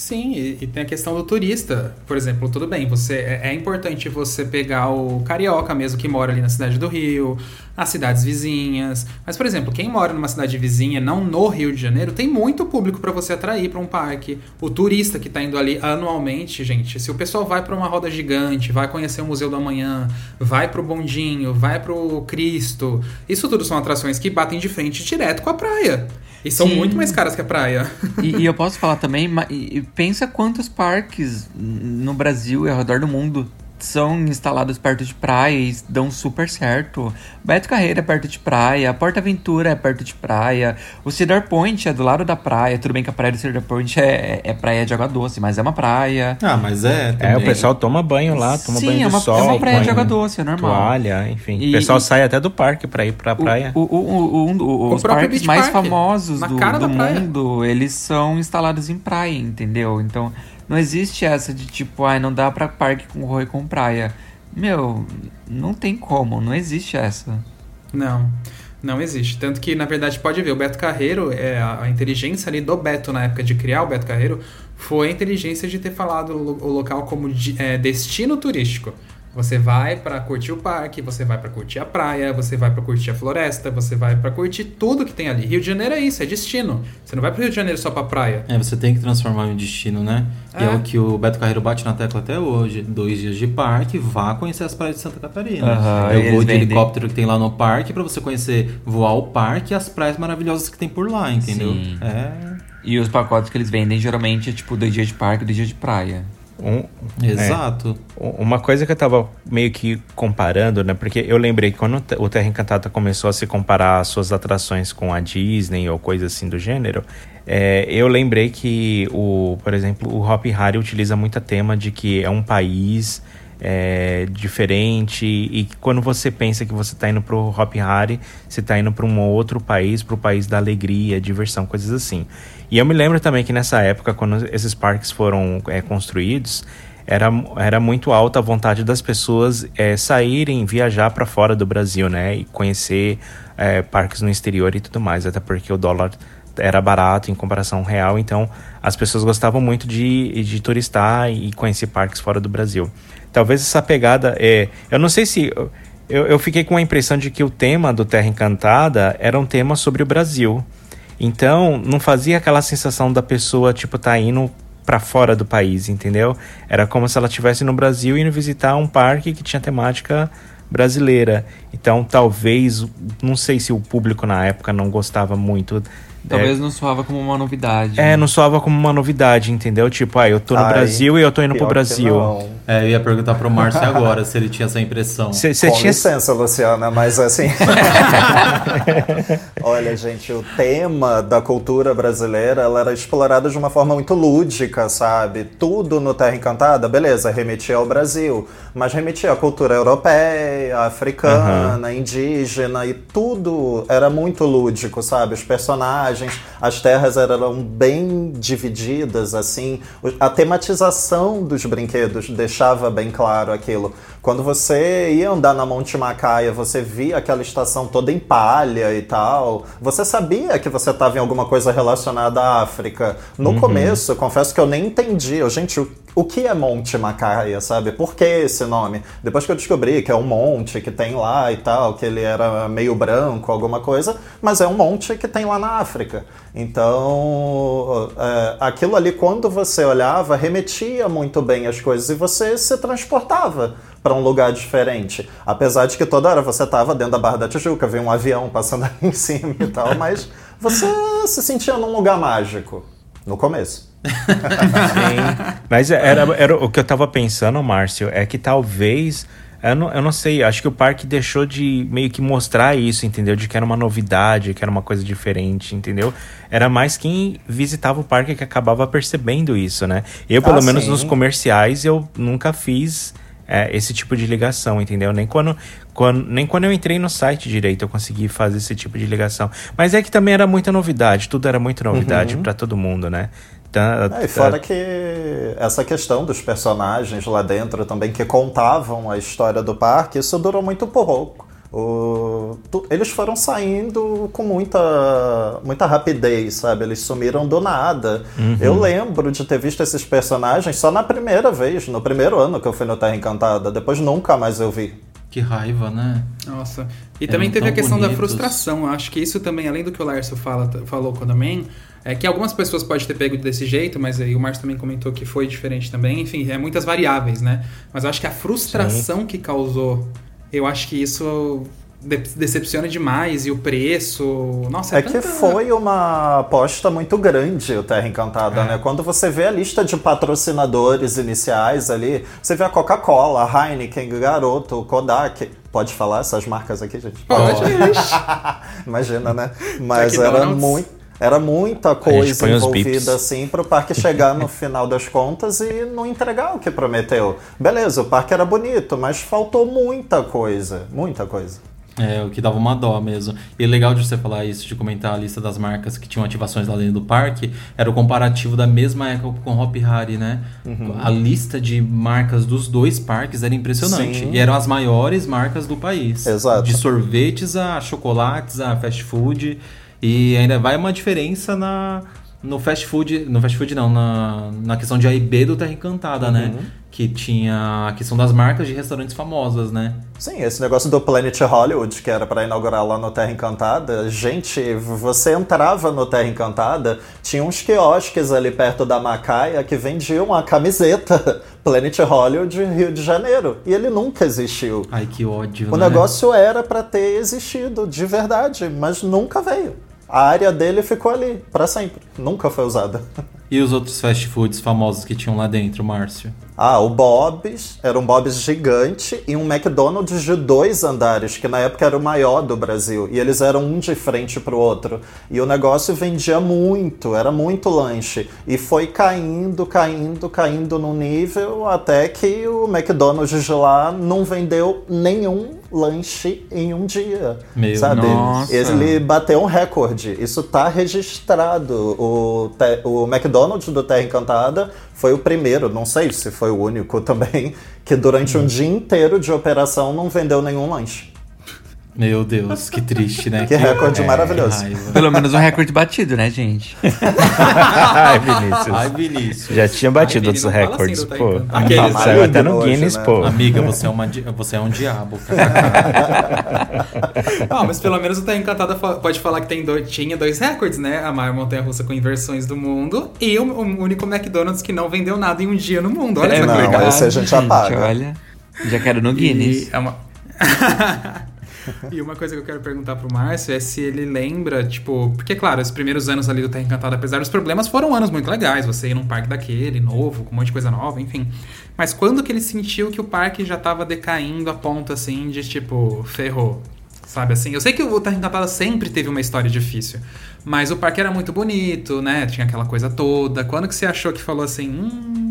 Sim, e, e, tem a questão do turista. Por exemplo, tudo bem, você é, é, importante você pegar o carioca mesmo que mora ali na cidade do Rio, as cidades vizinhas. Mas, por exemplo, quem mora numa cidade vizinha, não no Rio de Janeiro, tem muito público para você atrair para um parque. O turista que está indo ali anualmente, gente, se o pessoal vai para uma roda gigante, vai conhecer o Museu do Amanhã, vai para o Bondinho, vai para o Cristo, isso tudo são atrações que batem de frente direto com a praia. E são Sim. muito mais caras que a praia. E, e eu posso falar também, pensa quantos parques no Brasil e ao redor do mundo são instalados perto de praia e dão super certo. Beto Carreira é perto de praia, Porta Aventura é perto de praia, o Cedar Point é do lado da praia. Tudo bem que a praia do Cedar Point é, é praia de água doce, mas é uma praia. Ah, mas é. Também. É, o pessoal toma banho lá, toma Sim, banho é uma, de sol. É uma praia de água doce, é normal. Toalha, enfim. E, o pessoal e, sai até do parque pra ir pra praia. O, o, o, os parques mais park, famosos do, do mundo, eles são instalados em praia, entendeu? Então não existe essa de tipo, ai, ah, não dá pra parque com rua e com praia. Meu, não tem como, não existe essa. Não. Não existe. Tanto que, na verdade, pode ver, o Beto Carreiro, é, a inteligência ali do Beto na época de criar o Beto Carreiro, foi a inteligência de ter falado o local como é, destino turístico. Você vai para curtir o parque, você vai para curtir a praia, você vai para curtir a floresta, você vai para curtir tudo que tem ali. Rio de Janeiro é isso, é destino. Você não vai para Rio de Janeiro só para praia. É, você tem que transformar em destino, né? É. E é o que o Beto Carreiro bate na tecla até hoje. Dois dias de parque, vá conhecer as praias de Santa Catarina. Uhum, Eu vou de vendem... helicóptero que tem lá no parque para você conhecer, voar o parque e as praias maravilhosas que tem por lá, entendeu? Sim. É. E os pacotes que eles vendem geralmente é tipo dois dias de parque, dois dias de praia. Um, Exato. É, uma coisa que eu tava meio que comparando, né? Porque eu lembrei que quando o Terra Encantada começou a se comparar as suas atrações com a Disney ou coisa assim do gênero, é, eu lembrei que, o, por exemplo, o Hop Harry utiliza muito tema de que é um país é, diferente e quando você pensa que você está indo para o Hop Harry, você está indo para um outro país, para o país da alegria, diversão, coisas assim. E eu me lembro também que nessa época, quando esses parques foram é, construídos, era, era muito alta a vontade das pessoas é, saírem, viajar para fora do Brasil, né? E conhecer é, parques no exterior e tudo mais, até porque o dólar era barato em comparação real, então as pessoas gostavam muito de, de turistar e conhecer parques fora do Brasil. Talvez essa pegada é. Eu não sei se. Eu, eu fiquei com a impressão de que o tema do Terra Encantada era um tema sobre o Brasil. Então, não fazia aquela sensação da pessoa, tipo, tá indo para fora do país, entendeu? Era como se ela estivesse no Brasil indo visitar um parque que tinha temática brasileira. Então, talvez, não sei se o público na época não gostava muito Talvez é, não soava como uma novidade. É, não soava como uma novidade, entendeu? Tipo, ah, eu tô no Ai, Brasil e eu tô indo pro Brasil. É, eu ia perguntar pro Márcio agora se ele tinha essa impressão. Cê, cê Com tinha... licença, Luciana, mas assim. Olha, gente, o tema da cultura brasileira ela era explorado de uma forma muito lúdica, sabe? Tudo no Terra Encantada, beleza, remetia ao Brasil, mas remetia à cultura europeia, africana, uhum. indígena e tudo era muito lúdico, sabe? Os personagens personagens, as terras eram bem divididas, assim. A tematização dos brinquedos deixava bem claro aquilo. Quando você ia andar na Monte Macaia, você via aquela estação toda em palha e tal. Você sabia que você estava em alguma coisa relacionada à África. No uhum. começo, confesso que eu nem entendi. Eu, gente, o, o que é Monte Macaia, sabe? Por que esse nome? Depois que eu descobri que é um monte que tem lá e tal, que ele era meio branco, alguma coisa, mas é um monte que tem lá na África. Então, é, aquilo ali, quando você olhava, remetia muito bem as coisas e você se transportava para um lugar diferente. Apesar de que toda hora você estava dentro da Barra da Tijuca, via um avião passando ali em cima e tal, mas você se sentia num lugar mágico no começo. Sim. Mas era, era o que eu estava pensando, Márcio, é que talvez eu não, eu não sei, acho que o parque deixou de meio que mostrar isso, entendeu? De que era uma novidade, que era uma coisa diferente, entendeu? Era mais quem visitava o parque que acabava percebendo isso, né? Eu, pelo ah, menos sim. nos comerciais, eu nunca fiz é, esse tipo de ligação, entendeu? Nem quando, quando, nem quando eu entrei no site direito eu consegui fazer esse tipo de ligação. Mas é que também era muita novidade, tudo era muita novidade uhum. para todo mundo, né? Tá, é, e fora que essa questão dos personagens lá dentro também que contavam a história do parque, isso durou muito pouco. O, tu, eles foram saindo com muita, muita rapidez, sabe? Eles sumiram do nada. Uhum. Eu lembro de ter visto esses personagens só na primeira vez, no primeiro ano que eu fui no Terra Encantada. Depois nunca mais eu vi. Que raiva, né? Nossa. E Eram também teve a tão questão da bonitos. frustração. Eu acho que isso também, além do que o Lárcio fala, falou também, é que algumas pessoas podem ter pego desse jeito, mas aí o Márcio também comentou que foi diferente também. Enfim, é muitas variáveis, né? Mas eu acho que a frustração que causou, eu acho que isso de- decepciona demais. E o preço. Nossa, É que tanta- foi uma aposta muito grande o Terra Encantada, É. né? Quando você vê a lista de patrocinadores iniciais ali, você vê a Coca-Cola, a Heineken, Garoto, Kodak. Pode falar essas marcas aqui, gente? Pode. Imagina, né? Mas era muito. Era muita coisa envolvida assim pro parque chegar no final das contas e não entregar o que prometeu. Beleza, o parque era bonito, mas faltou muita coisa, muita coisa. É, o que dava uma dó mesmo. E legal de você falar isso, de comentar a lista das marcas que tinham ativações lá dentro do parque, era o comparativo da mesma época com Hop Hari, né? A lista de marcas dos dois parques era impressionante. Sim. E eram as maiores marcas do país. Exato. De sorvetes a chocolates, a fast food. E ainda vai uma diferença na, no fast food. No fast food não, na, na questão de A e B do Terra Encantada, né? Que tinha a questão das marcas de restaurantes famosas, né? Sim, esse negócio do Planet Hollywood, que era para inaugurar lá no Terra Encantada, gente, você entrava no Terra Encantada, tinha uns quiosques ali perto da Macaia que vendiam uma camiseta Planet Hollywood Rio de Janeiro, e ele nunca existiu. Ai, que ódio, O né? negócio era para ter existido de verdade, mas nunca veio. A área dele ficou ali para sempre, nunca foi usada. E os outros fast foods famosos que tinham lá dentro, Márcio? Ah, o Bob's, era um Bob's gigante e um McDonald's de dois andares, que na época era o maior do Brasil. E eles eram um de frente pro outro. E o negócio vendia muito, era muito lanche. E foi caindo, caindo, caindo no nível até que o McDonald's de lá não vendeu nenhum lanche em um dia. Meu sabe? Nossa. Ele bateu um recorde. Isso tá registrado. O, o McDonald's do Terra Encantada foi o primeiro, não sei se foi o único também, que durante Hum. um dia inteiro de operação não vendeu nenhum lanche. Meu Deus, que triste, né? Que recorde é, maravilhoso. Pelo menos um recorde batido, né, gente? Ai, Vinícius. Ai, Vinícius. Já tinha batido Ai, outros fala recordes, assim pô. Aqueles, né? Saiu até no Hoje, Guinness, né? pô. Amiga, você é, uma, você é um diabo. Ah, mas pelo menos o Terra Encantada pode falar que tem dois, tinha dois recordes, né? A maior montanha-russa com inversões do mundo e o, o único McDonald's que não vendeu nada em um dia no mundo. Olha É só que não, legal. esse a gente apaga. olha, já quero no Guinness. E é uma... e uma coisa que eu quero perguntar pro Márcio é se ele lembra, tipo, porque claro, os primeiros anos ali do Terra Encantada, apesar dos problemas, foram anos muito legais. Você ir num parque daquele, novo, com um monte de coisa nova, enfim. Mas quando que ele sentiu que o parque já tava decaindo a ponto assim de tipo, ferrou? Sabe assim? Eu sei que o Terra Encantada sempre teve uma história difícil, mas o parque era muito bonito, né? Tinha aquela coisa toda. Quando que você achou que falou assim, hum,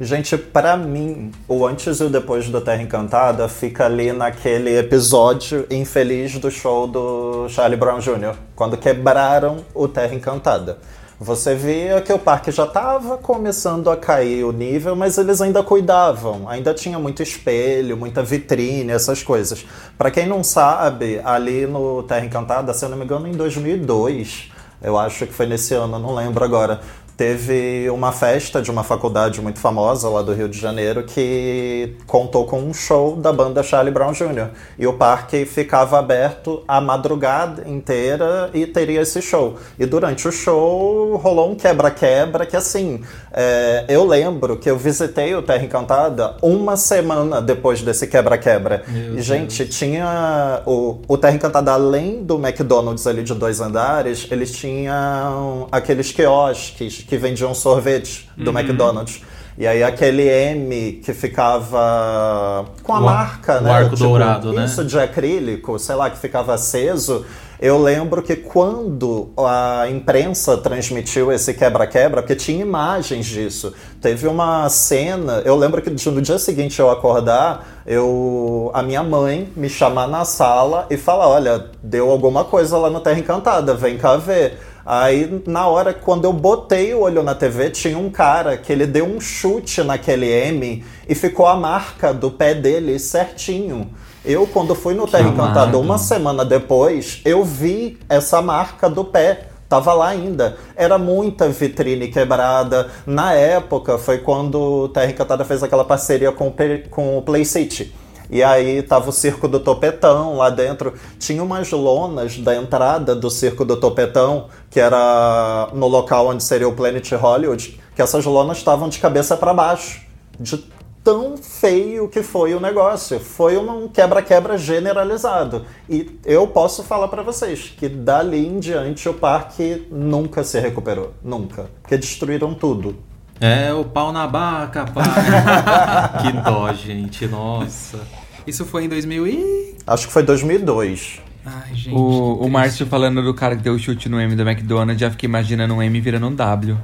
Gente, pra mim, o antes e o depois do Terra Encantada fica ali naquele episódio infeliz do show do Charlie Brown Jr., quando quebraram o Terra Encantada. Você via que o parque já estava começando a cair o nível, mas eles ainda cuidavam. Ainda tinha muito espelho, muita vitrine, essas coisas. Pra quem não sabe, ali no Terra Encantada, se eu não me engano, em 2002, eu acho que foi nesse ano, não lembro agora. Teve uma festa de uma faculdade muito famosa lá do Rio de Janeiro que contou com um show da banda Charlie Brown Jr. E o parque ficava aberto a madrugada inteira e teria esse show. E durante o show rolou um quebra-quebra que, assim, é, eu lembro que eu visitei o Terra Encantada uma semana depois desse quebra-quebra. E, gente, tinha o, o Terra Encantada, além do McDonald's ali de dois andares, eles tinham aqueles quiosques que vendiam sorvete do McDonald's. E aí aquele M que ficava com a O ar- marca, o né? arco dourado, né? Isso de acrílico, sei lá, que ficava aceso. Eu lembro que quando a imprensa transmitiu esse quebra-quebra, porque tinha imagens disso, teve uma cena. Eu lembro que no dia seguinte eu acordar, eu, a minha mãe me chamar na sala e falar: Olha, deu alguma coisa lá no Terra Encantada, vem cá ver. Aí, na hora, quando eu botei o olho na TV, tinha um cara que ele deu um chute naquele M e ficou a marca do pé dele certinho. Eu, quando fui no Terra Encantada uma semana depois, eu vi essa marca do pé. Tava lá ainda. Era muita vitrine quebrada. Na época, foi quando o Terra Encantada fez aquela parceria com, com o Play City. E aí tava o Circo do Topetão lá dentro. Tinha umas lonas da entrada do Circo do Topetão, que era no local onde seria o Planet Hollywood, que essas lonas estavam de cabeça para baixo. De tão feio que foi o negócio. Foi um quebra-quebra generalizado. E eu posso falar para vocês que dali em diante o parque nunca se recuperou. Nunca. Porque destruíram tudo. É, o pau na baca, pai. que dó, gente. Nossa. Isso foi em 2000 e... Acho que foi 2002. Ai, gente, o, o Márcio falando do cara que deu o chute no M do McDonald's, já fiquei imaginando um M virando um W.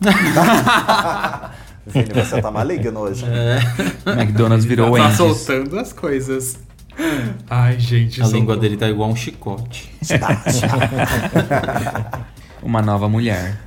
Vini, você tá maligno hoje. É. McDonald's virou tá Wendy's. Tá soltando as coisas. Ai, gente. A língua dele tá igual um chicote. Uma nova mulher.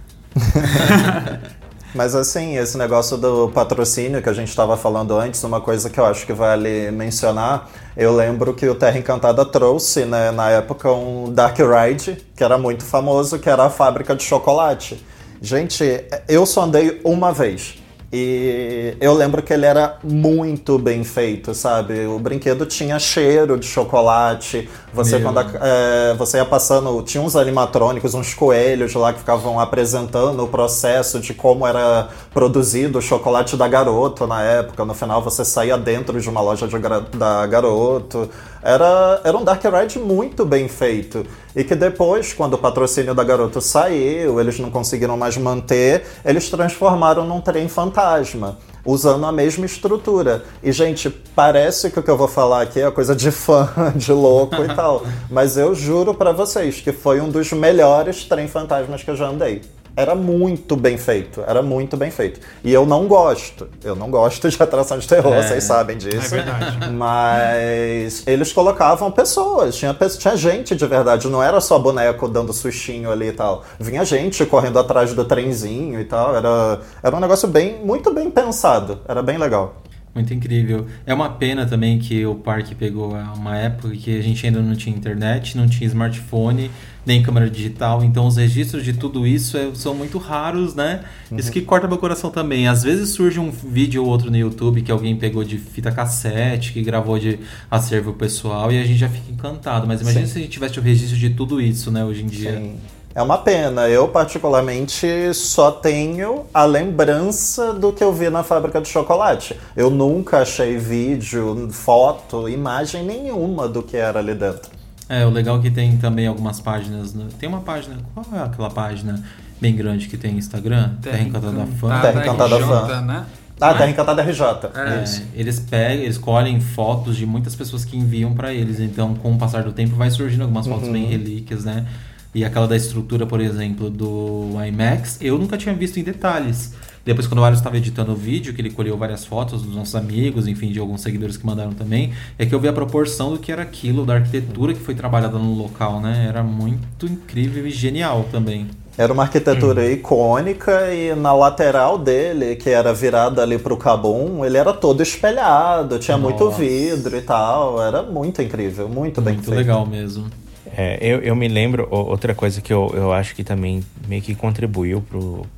Mas assim, esse negócio do patrocínio que a gente estava falando antes, uma coisa que eu acho que vale mencionar, eu lembro que o Terra Encantada trouxe, né, na época, um Dark Ride, que era muito famoso, que era a fábrica de chocolate. Gente, eu só andei uma vez. E eu lembro que ele era muito bem feito, sabe? O brinquedo tinha cheiro de chocolate. Você, Meu. quando é, você ia passando, tinha uns animatrônicos, uns coelhos lá que ficavam apresentando o processo de como era produzido o chocolate da Garoto na época. No final, você saía dentro de uma loja de, da Garoto. Era, era um Dark Ride muito bem feito. E que depois, quando o patrocínio da Garoto saiu, eles não conseguiram mais manter, eles transformaram num trem fantasma usando a mesma estrutura. E, gente, parece que o que eu vou falar aqui é coisa de fã, de louco e tal. Mas eu juro para vocês que foi um dos melhores trem fantasmas que eu já andei. Era muito bem feito, era muito bem feito. E eu não gosto, eu não gosto de atração de terror, é, vocês sabem disso. É verdade. Mas eles colocavam pessoas, tinha, tinha gente de verdade, não era só boneco dando sustinho ali e tal. Vinha gente correndo atrás do trenzinho e tal, era, era um negócio bem, muito bem pensado, era bem legal. Muito incrível. É uma pena também que o parque pegou uma época que a gente ainda não tinha internet, não tinha smartphone, nem câmera digital, então os registros de tudo isso é, são muito raros, né? Uhum. Isso que corta meu coração também. Às vezes surge um vídeo ou outro no YouTube que alguém pegou de fita cassete, que gravou de acervo pessoal e a gente já fica encantado. Mas imagina Sim. se a gente tivesse o registro de tudo isso, né, hoje em dia. Sim. É uma pena. Eu, particularmente, só tenho a lembrança do que eu vi na fábrica de chocolate. Eu nunca achei vídeo, foto, imagem nenhuma do que era ali dentro. É, o legal é que tem também algumas páginas. Né? Tem uma página. Qual é aquela página bem grande que tem Instagram? Terra, Terra Encantada Fã. Terra Encantada Fã. Né? Ah, Terra Encantada RJ. É, eles pegam, eles escolhem fotos de muitas pessoas que enviam para eles. Então, com o passar do tempo, vai surgindo algumas fotos uhum. bem relíquias, né? E aquela da estrutura, por exemplo, do IMAX, eu nunca tinha visto em detalhes. Depois, quando o Alisson estava editando o vídeo, que ele colheu várias fotos dos nossos amigos, enfim, de alguns seguidores que mandaram também, é que eu vi a proporção do que era aquilo, da arquitetura que foi trabalhada no local, né? Era muito incrível e genial também. Era uma arquitetura hum. icônica e na lateral dele, que era virada ali para o Cabum, ele era todo espelhado, tinha Nossa. muito vidro e tal. Era muito incrível, muito, muito bem feito. Muito legal mesmo. É, eu, eu me lembro, outra coisa que eu, eu acho que também meio que contribuiu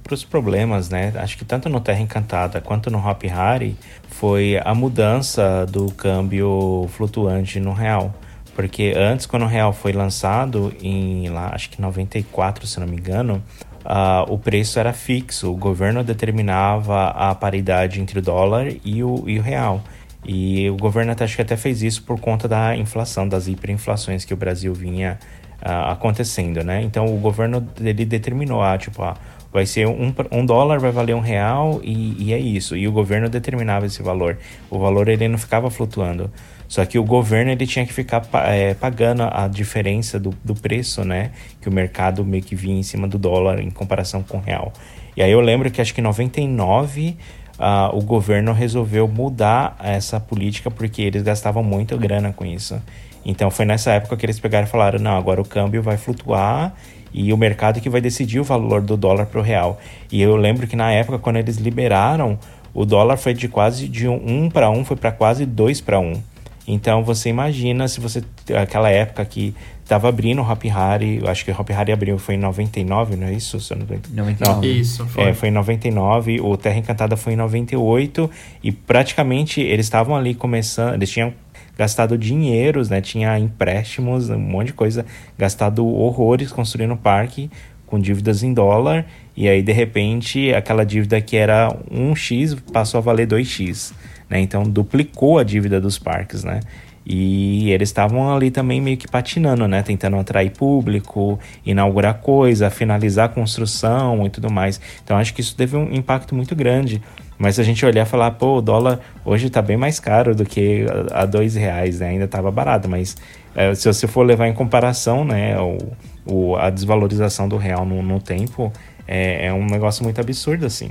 para os problemas, né? Acho que tanto no Terra Encantada quanto no Hop Harry foi a mudança do câmbio flutuante no real. Porque antes, quando o real foi lançado, em lá, acho que 94, se não me engano, uh, o preço era fixo. O governo determinava a paridade entre o dólar e o, e o real. E o governo até, acho que até fez isso por conta da inflação, das hiperinflações que o Brasil vinha uh, acontecendo, né? Então o governo ele determinou, ah, tipo, ah, vai ser um, um dólar vai valer um real e, e, é isso. E o governo determinava esse valor. O valor ele não ficava flutuando. Só que o governo ele tinha que ficar é, pagando a diferença do, do preço, né? Que o mercado meio que vinha em cima do dólar em comparação com o real. E aí eu lembro que acho que em 99 uh, o governo resolveu mudar essa política porque eles gastavam muito grana com isso. Então foi nessa época que eles pegaram e falaram: não, agora o câmbio vai flutuar e o mercado que vai decidir o valor do dólar para o real. E eu lembro que na época, quando eles liberaram, o dólar foi de quase de 1 para 1, foi para quase 2 para 1. Então você imagina se você. aquela época que estava abrindo o Hop Hari, acho que o Hop Hari abriu foi em 99, não é isso? Se eu não 99. Não. Isso, foi. É, foi em 99, o Terra Encantada foi em 98 e praticamente eles estavam ali começando, eles tinham gastado dinheiros, né? Tinha empréstimos, um monte de coisa, gastado horrores construindo o parque com dívidas em dólar e aí de repente aquela dívida que era 1x passou a valer 2x, né? Então duplicou a dívida dos parques, né? E eles estavam ali também meio que patinando, né? Tentando atrair público, inaugurar coisa, finalizar a construção e tudo mais. Então acho que isso teve um impacto muito grande. Mas se a gente olhar e falar, pô, o dólar hoje está bem mais caro do que a dois reais, né? Ainda estava barato, mas é, se você for levar em comparação, né, o, o a desvalorização do real no, no tempo, é, é, um negócio muito absurdo, assim.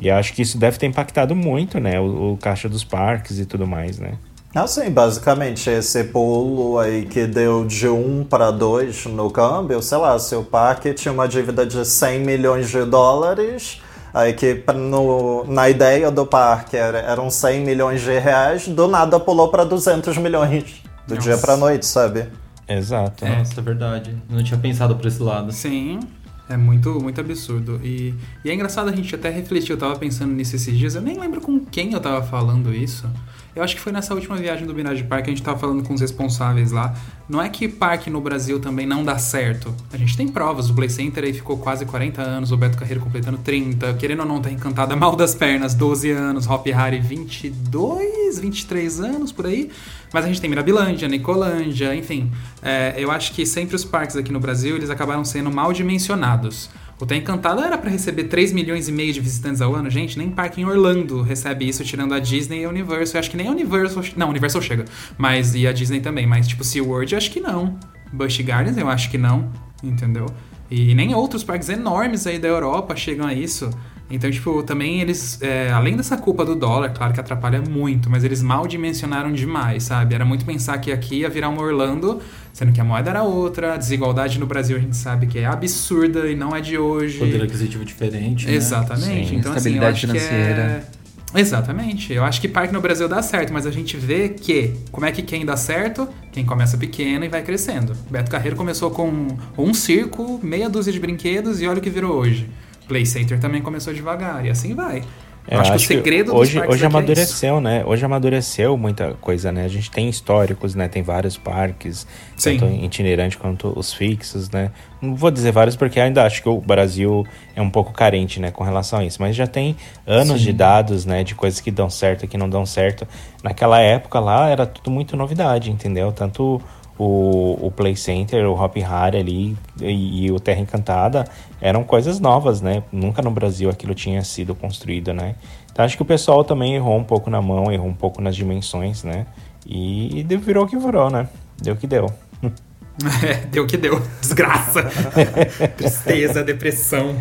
E acho que isso deve ter impactado muito, né, o, o caixa dos parques e tudo mais, né? Ah, sim, basicamente esse pulo aí que deu de 1 para 2 no câmbio, sei lá, se o parque tinha uma dívida de 100 milhões de dólares, aí que no, na ideia do parque era, eram 100 milhões de reais, do nada pulou para 200 milhões, do Nossa. dia para noite, sabe? Exato. É, isso é verdade. Não tinha pensado por esse lado. Sim. É muito, muito absurdo. E, e é engraçado a gente até refletir, eu tava pensando nisso esses dias, eu nem lembro com quem eu tava falando isso. Eu acho que foi nessa última viagem do Mirage Park que a gente tava falando com os responsáveis lá. Não é que parque no Brasil também não dá certo. A gente tem provas. O Play Center aí ficou quase 40 anos, o Beto Carreiro completando 30. Querendo ou não, tá encantada mal das pernas, 12 anos. Hop Harry, 22, 23 anos por aí. Mas a gente tem Mirabilândia, Nicolândia, enfim. É, eu acho que sempre os parques aqui no Brasil, eles acabaram sendo mal dimensionados. O Tá Encantado era para receber 3 milhões e meio de visitantes ao ano. Gente, nem parque em Orlando recebe isso, tirando a Disney e a Universal. Eu acho que nem a Universal... Não, a Universal chega. Mas, e a Disney também. Mas, tipo, SeaWorld, eu acho que não. Busch Gardens, eu acho que não. Entendeu? E nem outros parques enormes aí da Europa chegam a isso. Então, tipo, também eles, é, além dessa culpa do dólar, claro que atrapalha muito, mas eles mal dimensionaram demais, sabe? Era muito pensar que aqui ia virar uma Orlando, sendo que a moeda era outra, a desigualdade no Brasil a gente sabe que é absurda e não é de hoje. Poder aquisitivo diferente. Né? Exatamente. Sim, então, assim, eu acho financeira. que é. Exatamente. Eu acho que parque no Brasil dá certo, mas a gente vê que como é que quem dá certo? Quem começa pequeno e vai crescendo. Beto Carreiro começou com um circo, meia dúzia de brinquedos e olha o que virou hoje. Play Center também começou devagar e assim vai. Eu acho, acho que o segredo que hoje, hoje amadureceu, é né? Hoje amadureceu muita coisa, né? A gente tem históricos, né? Tem vários parques, Sim. tanto itinerante quanto os fixos, né? Não vou dizer vários porque ainda acho que o Brasil é um pouco carente, né, com relação a isso, mas já tem anos Sim. de dados, né, de coisas que dão certo e que não dão certo. Naquela época lá era tudo muito novidade, entendeu? Tanto o, o Play Center, o Hop Harry ali e, e, o Terra Encantada eram coisas novas, né? Nunca no Brasil aquilo tinha sido construído, né? Então acho que o pessoal também errou um pouco na mão, errou um pouco nas dimensões, né? E, e virou o que virou, né? Deu o que deu. É, deu o que deu. Desgraça. Tristeza, depressão.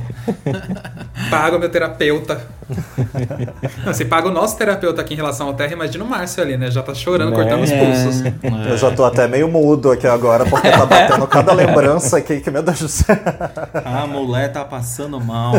Paga o meu terapeuta. Não, se paga o nosso terapeuta aqui em relação ao terra, imagina o Márcio ali, né? Já tá chorando, né? cortando os pulsos. É. Eu já tô até meio mudo aqui agora, porque tá batendo cada lembrança aqui que, meu Deus do céu. A mulher tá passando mal.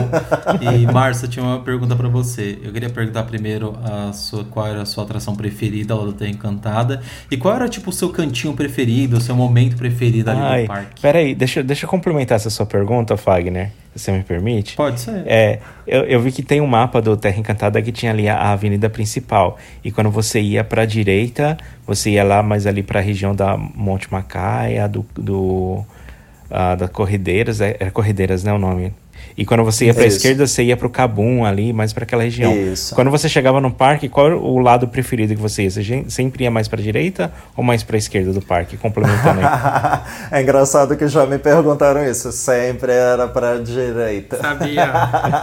E, Márcio, eu tinha uma pergunta para você. Eu queria perguntar primeiro a sua, qual era a sua atração preferida lá do Terra Encantada. E qual era, tipo, o seu cantinho preferido, o seu momento preferido ali Ai, no parque? Peraí, deixa, deixa eu complementar essa sua pergunta, Fagner se você me permite. Pode ser. É, eu, eu vi que tem um mapa do Terra Encantada que tinha ali a, a avenida principal. E quando você ia para a direita, você ia lá mais ali para a região da Monte Macaia, do, do uh, da Corredeiras, é, é Corredeiras, né o nome? E quando você ia para a esquerda, você ia para o Cabum ali, mais para aquela região. Isso. Quando você chegava no parque, qual era o lado preferido que você ia? Você sempre ia mais para a direita ou mais para a esquerda do parque? Complementando aí. é engraçado que já me perguntaram isso. Sempre era para a direita. Sabia.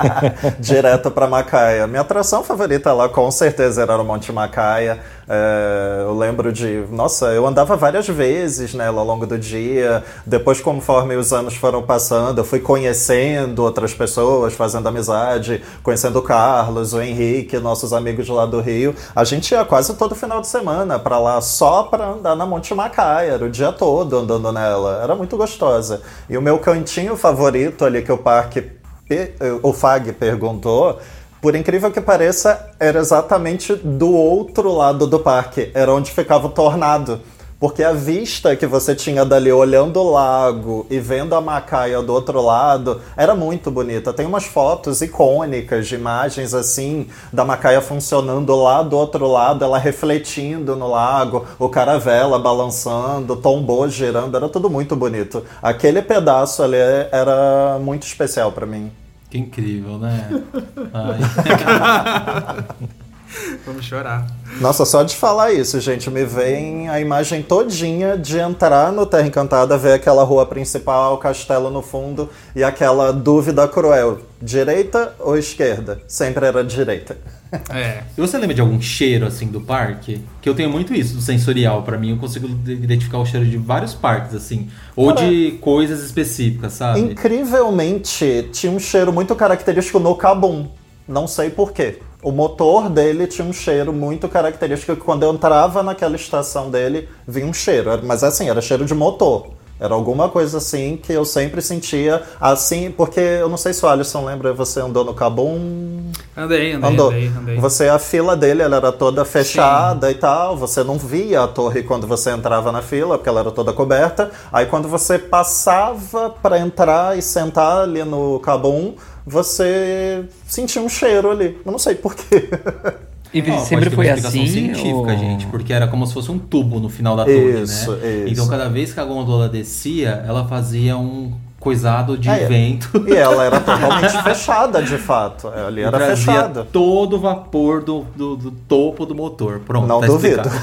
Direto para Macaia. Minha atração favorita lá com certeza era o Monte Macaia. É, eu lembro de. Nossa, eu andava várias vezes né, ao longo do dia. Depois, conforme os anos foram passando, eu fui conhecendo outras outras pessoas, fazendo amizade, conhecendo o Carlos, o Henrique, nossos amigos lá do Rio. A gente ia quase todo final de semana para lá só para andar na Monte Macaia, era o dia todo andando nela. Era muito gostosa. E o meu cantinho favorito ali que o parque o Fag perguntou por incrível que pareça, era exatamente do outro lado do parque. Era onde ficava o tornado. Porque a vista que você tinha dali olhando o lago e vendo a Macaia do outro lado era muito bonita. Tem umas fotos icônicas de imagens assim da Macaia funcionando lá do outro lado, ela refletindo no lago, o caravela balançando, tombou girando, era tudo muito bonito. Aquele pedaço ali era muito especial para mim. Que incrível, né? Vamos chorar. Nossa, só de falar isso, gente, me vem a imagem todinha de entrar no Terra Encantada, ver aquela rua principal, o castelo no fundo e aquela dúvida cruel: direita ou esquerda? Sempre era direita. É. E você lembra de algum cheiro assim do parque? Que eu tenho muito isso, do sensorial. para mim, eu consigo identificar o cheiro de vários parques, assim. Ou Cara, de coisas específicas, sabe? Incrivelmente, tinha um cheiro muito característico no Cabum. Não sei porquê. O motor dele tinha um cheiro muito característico que quando eu entrava naquela estação dele, vinha um cheiro. Mas assim, era cheiro de motor. Era alguma coisa assim que eu sempre sentia assim, porque eu não sei se o Alisson lembra, você andou no Cabum? Andei, andei, andou. andei, andei. Você, a fila dele, ela era toda fechada Sim. e tal, você não via a torre quando você entrava na fila, porque ela era toda coberta. Aí quando você passava para entrar e sentar ali no Cabum, você sentia um cheiro ali. Eu não sei porquê. E oh, sempre foi assim? científica, ou... gente, porque era como se fosse um tubo no final da torre, isso, né? Isso. Então cada vez que a gondola descia, ela fazia um coisado de é, vento. E ela era totalmente fechada, de fato. Ali era fechada. todo o vapor do, do, do, topo do motor. Pronto, Não tá duvido.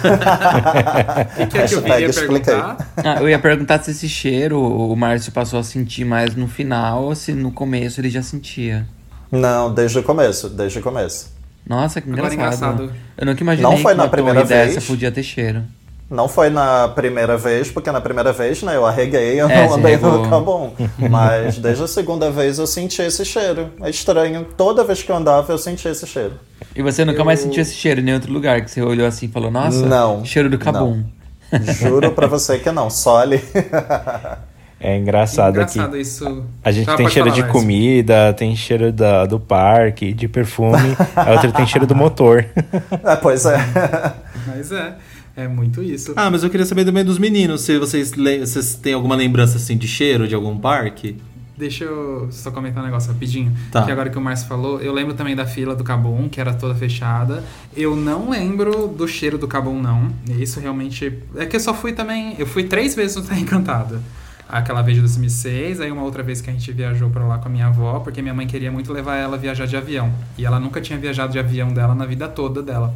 O que, é que eu ia perguntar? Ah, eu ia perguntar se esse cheiro o Márcio passou a sentir mais no final ou se no começo ele já sentia. Não, desde o começo, desde o começo. Nossa, que engraçado. engraçado. Eu nunca imaginei não foi que na primeira vez. dessa podia ter cheiro. Não foi na primeira vez, porque na primeira vez, né, eu arreguei, eu é, não andei no Cabum. Mas desde a segunda vez eu senti esse cheiro. É estranho. Toda vez que eu andava, eu sentia esse cheiro. E você nunca eu... mais sentiu esse cheiro em nenhum outro lugar? Que você olhou assim e falou, nossa, não, cheiro do Cabum. Juro pra você que não, só ali. É engraçado, engraçado aqui. isso. A gente ah, tem cheiro de comida, tem cheiro da, do parque, de perfume, a outra tem cheiro do motor. É, pois é. Mas é. É muito isso. Ah, mas eu queria saber também dos meninos, se vocês, vocês têm alguma lembrança assim de cheiro de algum parque? Deixa eu só comentar um negócio rapidinho. Tá. Que agora que o Márcio falou, eu lembro também da fila do Cabum, que era toda fechada. Eu não lembro do cheiro do Cabum, não. Isso realmente. É que eu só fui também. Eu fui três vezes no Terra Encantada aquela vez de 2006, aí uma outra vez que a gente viajou para lá com a minha avó, porque minha mãe queria muito levar ela a viajar de avião. E ela nunca tinha viajado de avião dela na vida toda dela.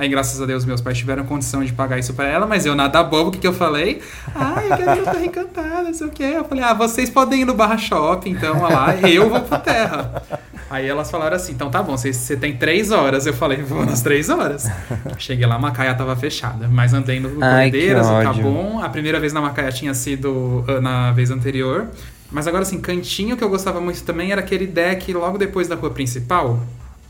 Aí, graças a Deus, meus pais tiveram condição de pagar isso para ela, mas eu nada bobo, o que, que eu falei? Ah, eu quero Terra Encantada, não sei o quê. Eu falei, ah, vocês podem ir no Barra Shopping, então, olha lá, eu vou pra Terra. Aí elas falaram assim, então tá bom, você, você tem três horas. Eu falei, vou nas três horas. Cheguei lá, a Macaia tava fechada, mas andei no Cordeiras, no Cabum. A primeira vez na Macaia tinha sido uh, na vez anterior. Mas agora, assim, cantinho que eu gostava muito também era aquele deck logo depois da rua principal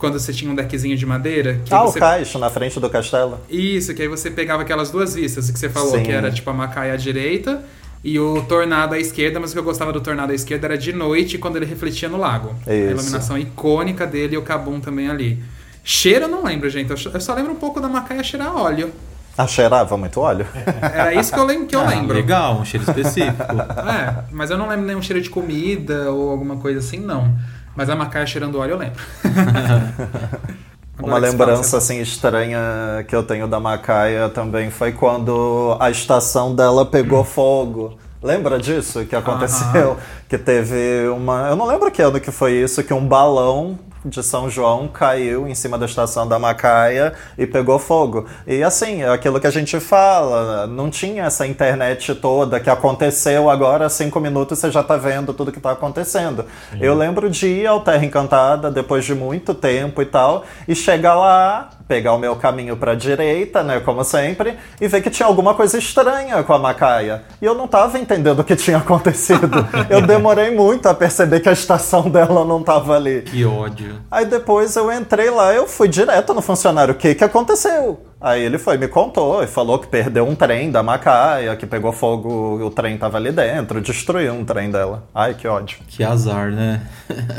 quando você tinha um deckzinho de madeira. ah, você... o caixa na frente do castelo. Isso, que aí você pegava aquelas duas vistas que você falou, Sim. que era tipo a Macaia à direita e o tornado à esquerda, mas o que eu gostava do tornado à esquerda era de noite, quando ele refletia no lago. Isso. A iluminação icônica dele e o Cabum também ali. Cheiro eu não lembro, gente. Eu só lembro um pouco da Macaia cheirar óleo. Ah, cheirava muito óleo? Era isso que eu lembro. Que eu ah, lembro. Legal, um cheiro específico. é, mas eu não lembro nenhum cheiro de comida ou alguma coisa assim, não. Mas a macaia cheirando óleo eu lembro. Uma lembrança assim estranha que eu tenho da Macaia também foi quando a estação dela pegou fogo. Lembra disso que aconteceu? Que teve uma. Eu não lembro que ano que foi isso, que um balão de São João caiu em cima da estação da Macaia e pegou fogo. E assim, é aquilo que a gente fala, não tinha essa internet toda que aconteceu agora, cinco minutos você já tá vendo tudo que tá acontecendo. Eu lembro de ir ao Terra Encantada depois de muito tempo e tal, e chegar lá, pegar o meu caminho para direita, né, como sempre, e ver que tinha alguma coisa estranha com a Macaia. E eu não tava entendendo o que tinha acontecido. eu demorei muito a perceber que a estação dela não tava ali. Que ódio. Aí depois eu entrei lá, eu fui direto no funcionário, o que que aconteceu? Aí ele foi, me contou e falou que perdeu um trem da Macaia, que pegou fogo, o trem tava ali dentro, destruiu um trem dela. Ai, que ódio. Que azar, né?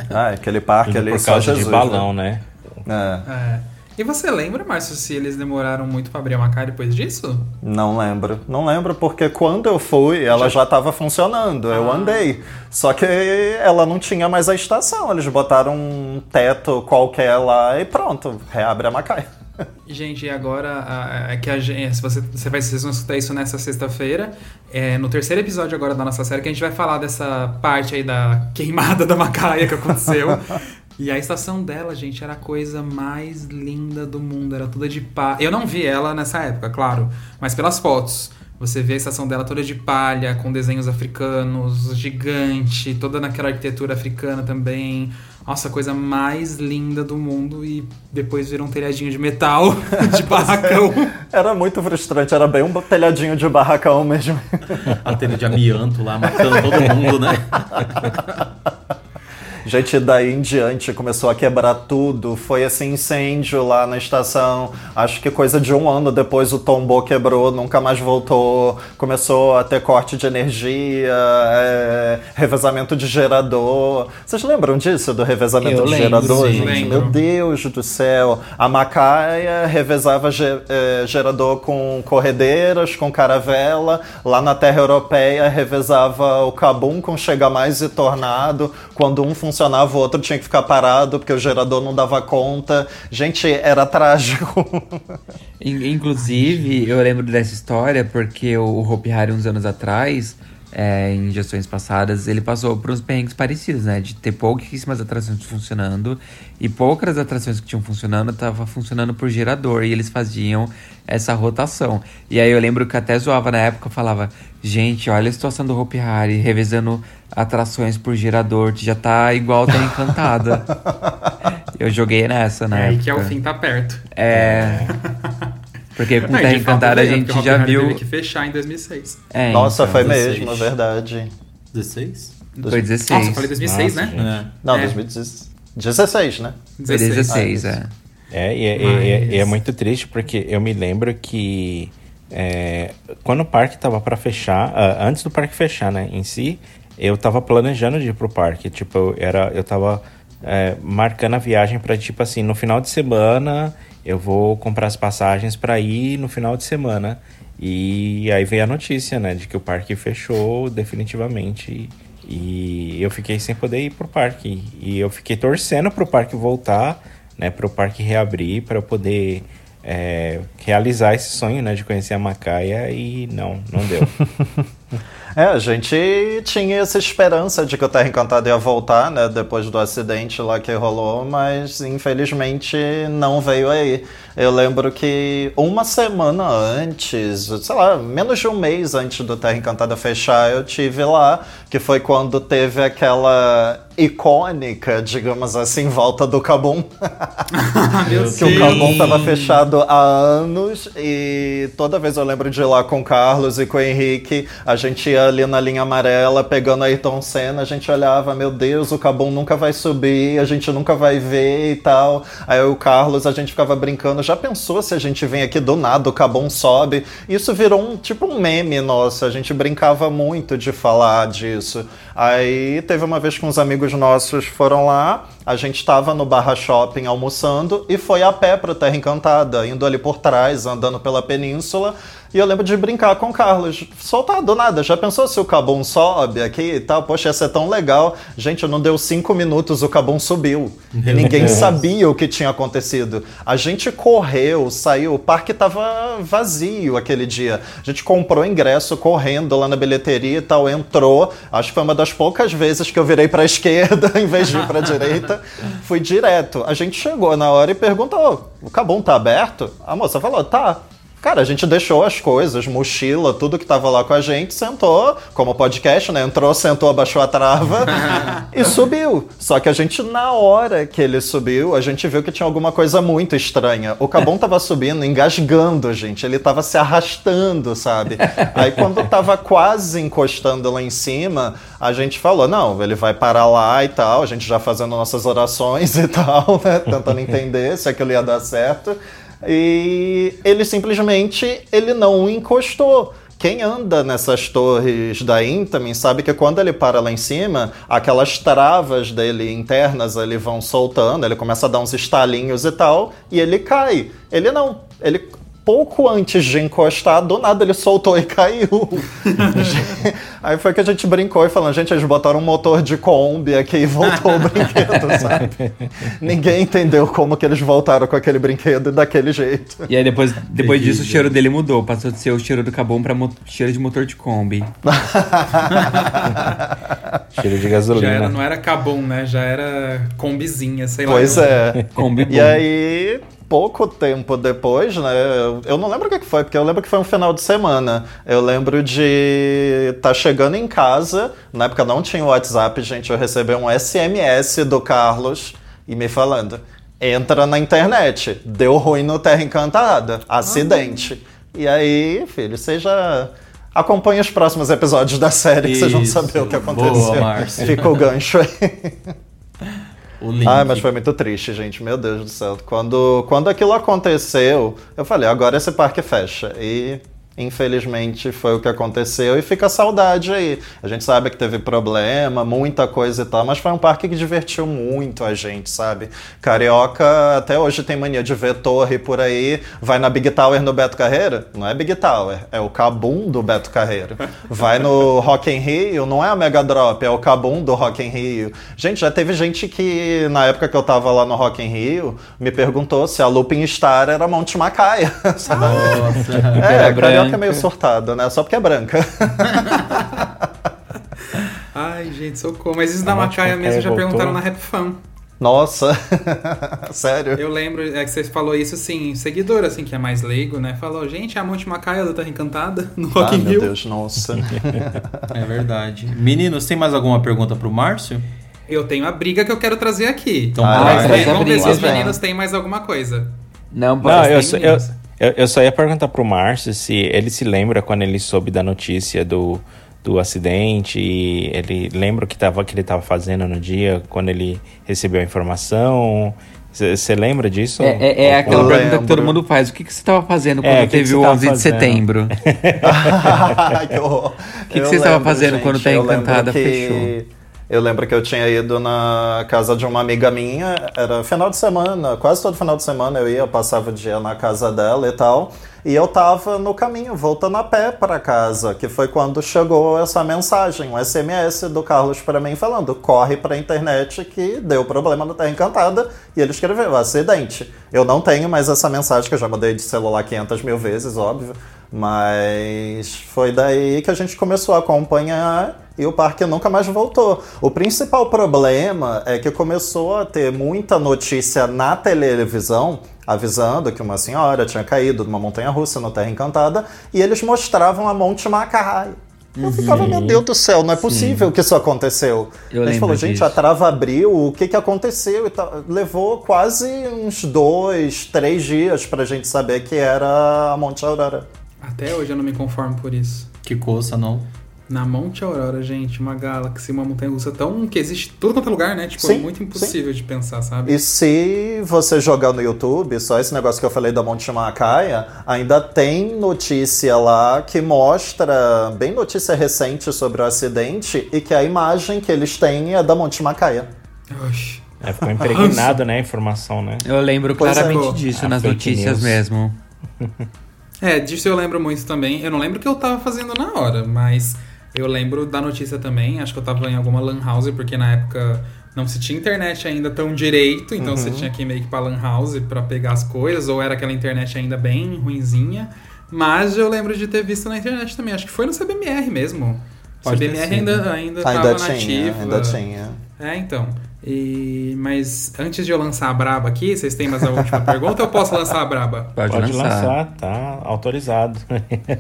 Ai, aquele parque ali Por só causa Jesus, de balão, né? né? É. É. E você lembra, Márcio, se eles demoraram muito pra abrir a Macai depois disso? Não lembro. Não lembro porque quando eu fui, ela já estava funcionando. Eu Ah. andei. Só que ela não tinha mais a estação. Eles botaram um teto qualquer lá e pronto, reabre a Macaia. Gente, e agora é que a gente, se você, você vai vocês vão escutar isso nessa sexta-feira, é, no terceiro episódio agora da nossa série, que a gente vai falar dessa parte aí da queimada da Macaia que aconteceu. e a estação dela, gente, era a coisa mais linda do mundo, era toda de palha. Eu não vi ela nessa época, claro, mas pelas fotos. Você vê a estação dela toda de palha, com desenhos africanos, gigante, toda naquela arquitetura africana também. Nossa, a coisa mais linda do mundo e depois vira um telhadinho de metal, de barracão. Era muito frustrante, era bem um telhadinho de barracão mesmo. A telha de amianto lá matando todo mundo, né? Gente, daí em diante começou a quebrar tudo. Foi esse incêndio lá na estação. Acho que coisa de um ano depois o tombou, quebrou, nunca mais voltou. Começou a ter corte de energia, é, revezamento de gerador. Vocês lembram disso, do revezamento Eu de lembro, gerador, sim. gente? Lembro. Meu Deus do céu. A Macaia revezava ge- é, gerador com corredeiras, com caravela. Lá na Terra Europeia revezava o Cabum com Chega Mais e Tornado. Quando um funcionava, o outro tinha que ficar parado porque o gerador não dava conta. Gente, era trágico. In- Inclusive, eu lembro dessa história porque o Hopi Hari, uns anos atrás, é, em gestões passadas, ele passou por uns perrengues parecidos, né? De ter pouquíssimas atrações funcionando e poucas atrações que tinham funcionando estavam funcionando por gerador e eles faziam essa rotação. E aí eu lembro que até zoava na época, falava, gente, olha a situação do Hopi Hari, revezando atrações por gerador, já tá igual tá encantada. eu joguei nessa, É né? aí que é o fim tá perto. É. Porque com Terra fato Encantada a veio, gente já Hari viu. Teve que fechar em 2006. É, Nossa, então, foi 16. mesmo, é verdade. 16? Foi 16. Nossa, eu falei 2006, Nossa, né? É. Não, É. 2016, né? Foi 16, Ah, é. É, e é, é- e é muito triste porque eu me lembro que é, quando o parque tava para fechar, ah, antes do parque fechar, né, em si, eu tava planejando de ir pro parque. Tipo, eu, era, eu tava é, marcando a viagem para tipo assim, no final de semana eu vou comprar as passagens para ir no final de semana. E aí veio a notícia, né, de que o parque fechou definitivamente. E eu fiquei sem poder ir pro parque. E eu fiquei torcendo pro parque voltar, né, pro parque reabrir, para eu poder é, realizar esse sonho, né, de conhecer a Macaia. E não, não deu. É, a gente tinha essa esperança de que o Terra Encantada ia voltar, né, depois do acidente lá que rolou, mas infelizmente não veio aí. Eu lembro que uma semana antes, sei lá, menos de um mês antes do Terra Encantada fechar, eu tive lá, que foi quando teve aquela icônica, digamos assim, volta do Cabum. Que o Cabum tava fechado há anos e toda vez eu lembro de ir lá com o Carlos e com o Henrique, a gente ia ali na linha amarela pegando Ayrton Senna, a gente olhava, meu Deus, o Cabum nunca vai subir, a gente nunca vai ver e tal. Aí o Carlos, a gente ficava brincando, já pensou se a gente vem aqui do nada, o Cabum sobe? Isso virou um tipo um meme nosso, a gente brincava muito de falar disso. Aí teve uma vez que uns amigos nossos foram lá, a gente tava no Barra Shopping almoçando e foi a pé pro Terra Encantada, indo ali por trás, andando pela península. E eu lembro de brincar com o Carlos. Soltar do nada. Já pensou se o Cabum sobe aqui e tal? Poxa, ia ser tão legal. Gente, não deu cinco minutos, o Cabum subiu. E ninguém sabia o que tinha acontecido. A gente correu, saiu. O parque tava vazio aquele dia. A gente comprou ingresso correndo lá na bilheteria e tal, entrou. Acho que foi uma das poucas vezes que eu virei pra esquerda em vez de ir pra direita. fui direto. A gente chegou na hora e perguntou: o Cabum tá aberto? A moça falou: tá. Cara, a gente deixou as coisas, mochila, tudo que tava lá com a gente, sentou, como podcast, né? Entrou, sentou, abaixou a trava e subiu. Só que a gente, na hora que ele subiu, a gente viu que tinha alguma coisa muito estranha. O Cabum tava subindo, engasgando, gente. Ele tava se arrastando, sabe? Aí quando tava quase encostando lá em cima, a gente falou: não, ele vai parar lá e tal, a gente já fazendo nossas orações e tal, né? Tentando entender se aquilo ia dar certo. E ele simplesmente ele não encostou. Quem anda nessas torres da Intamin sabe que quando ele para lá em cima, aquelas travas dele internas ele vão soltando, ele começa a dar uns estalinhos e tal, e ele cai. Ele não, ele pouco antes de encostar, do nada ele soltou e caiu. Aí foi que a gente brincou e falou, gente, eles botaram um motor de Kombi aqui e voltou o brinquedo, sabe? Ninguém entendeu como que eles voltaram com aquele brinquedo daquele jeito. E aí depois, depois disso o cheiro dele mudou, passou de ser o cheiro do Cabum pra cheiro de motor de Kombi. cheiro de gasolina. Já era, não era Cabum, né? Já era Kombizinha, sei pois lá. Pois é. Kombi e aí pouco tempo depois, né? Eu não lembro o que foi, porque eu lembro que foi um final de semana. Eu lembro de estar tá chegando em casa, na época não tinha o WhatsApp, gente, eu recebi um SMS do Carlos e me falando: entra na internet, deu ruim no Terra Encantada, acidente. Ah. E aí, filho, seja. Acompanhe os próximos episódios da série Isso. que vocês vão saber o que aconteceu. Boa, Fica o gancho aí. O link. Ah, mas foi muito triste, gente. Meu Deus do céu. Quando, quando aquilo aconteceu, eu falei, agora esse parque fecha. E Infelizmente foi o que aconteceu e fica a saudade aí. A gente sabe que teve problema, muita coisa e tal, mas foi um parque que divertiu muito a gente, sabe? Carioca até hoje tem mania de ver torre por aí, vai na Big Tower no Beto Carreiro, não é Big Tower, é o Cabum do Beto Carreiro. Vai no Rock in Rio, não é a Mega Drop, é o Cabum do Rock in Rio. Gente, já teve gente que na época que eu tava lá no Rock in Rio, me perguntou se a Looping Star era Monte Macaia. Sabe? Nossa, é, branca é meio surtada, né? Só porque é branca. Ai, gente, socorro. Mas isso da Macaia mesmo já voltou. perguntaram na Rap Fan. Nossa, sério? Eu lembro, é que você falou isso assim, seguidor assim, que é mais leigo, né? Falou, gente, a Monte Macaia da Terra Encantada no Rock ah, in Rio. meu Deus, nossa. é verdade. Meninos, tem mais alguma pergunta pro Márcio? Eu tenho a briga que eu quero trazer aqui. Então, ah, vamos, ver, vamos ver se os meninos têm mais alguma coisa. Não, Não eu, eu, eu, eu só ia perguntar pro Márcio se ele se lembra quando ele soube da notícia do, do acidente e ele lembra o que, tava, que ele estava fazendo no dia quando ele recebeu a informação. Você lembra disso? É, é, é aquela pergunta que todo mundo faz. O que, que você estava fazendo quando é, teve o 11 de setembro? O que, que você estava fazendo gente, quando tá Encantada que... fechou? Eu lembro que eu tinha ido na casa de uma amiga minha, era final de semana, quase todo final de semana eu ia, eu passava o dia na casa dela e tal. E eu tava no caminho, voltando a pé para casa, que foi quando chegou essa mensagem, um SMS do Carlos para mim falando: corre para a internet que deu problema no Terra Encantada. E ele escreveu: acidente. Eu não tenho mais essa mensagem, que eu já mandei de celular 500 mil vezes, óbvio. Mas foi daí que a gente começou a acompanhar e o parque nunca mais voltou. O principal problema é que começou a ter muita notícia na televisão avisando que uma senhora tinha caído de uma montanha russa no Terra Encantada e eles mostravam a Monte Macai. Eu uhum. ficava, meu Deus do céu, não é possível Sim. que isso aconteceu. Eu a gente falou, gente, disso. a trava abriu, o que, que aconteceu? E levou quase uns dois, três dias pra gente saber que era a Monte Aurora. Até hoje eu não me conformo por isso. Que coisa, não? Na Monte Aurora, gente, uma galáxia, uma montanha russa tão. que existe tudo quanto é lugar, né? Tipo, é sim, é muito impossível sim. de pensar, sabe? E se você jogar no YouTube, só esse negócio que eu falei da Monte Macaia, ainda tem notícia lá que mostra, bem notícia recente sobre o acidente, e que a imagem que eles têm é da Monte Macaia. Oxi. É, ficou impregnado, né, a informação, né? Eu lembro pois é. claramente é. disso a nas notícias news. mesmo. É, disso eu lembro muito também. Eu não lembro o que eu tava fazendo na hora, mas eu lembro da notícia também. Acho que eu tava em alguma lan house, porque na época não se tinha internet ainda tão direito, então uhum. você tinha que ir meio que pra lan house pra pegar as coisas, ou era aquela internet ainda bem ruinzinha. Mas eu lembro de ter visto na internet também. Acho que foi no CBMR mesmo. Pode CBMR ainda, ainda, ainda tava tinha, nativa. Ainda tinha. É, então. E, mas antes de eu lançar a braba aqui, vocês têm mais a última pergunta ou eu posso lançar a braba? Pode, Pode lançar. lançar, tá autorizado.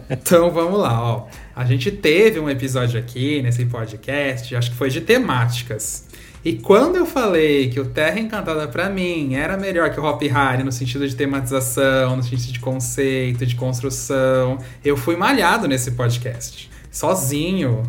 Então vamos lá, ó. A gente teve um episódio aqui nesse podcast, acho que foi de temáticas. E quando eu falei que o Terra Encantada pra mim era melhor que o Hop Harry no sentido de tematização, no sentido de conceito, de construção, eu fui malhado nesse podcast, sozinho.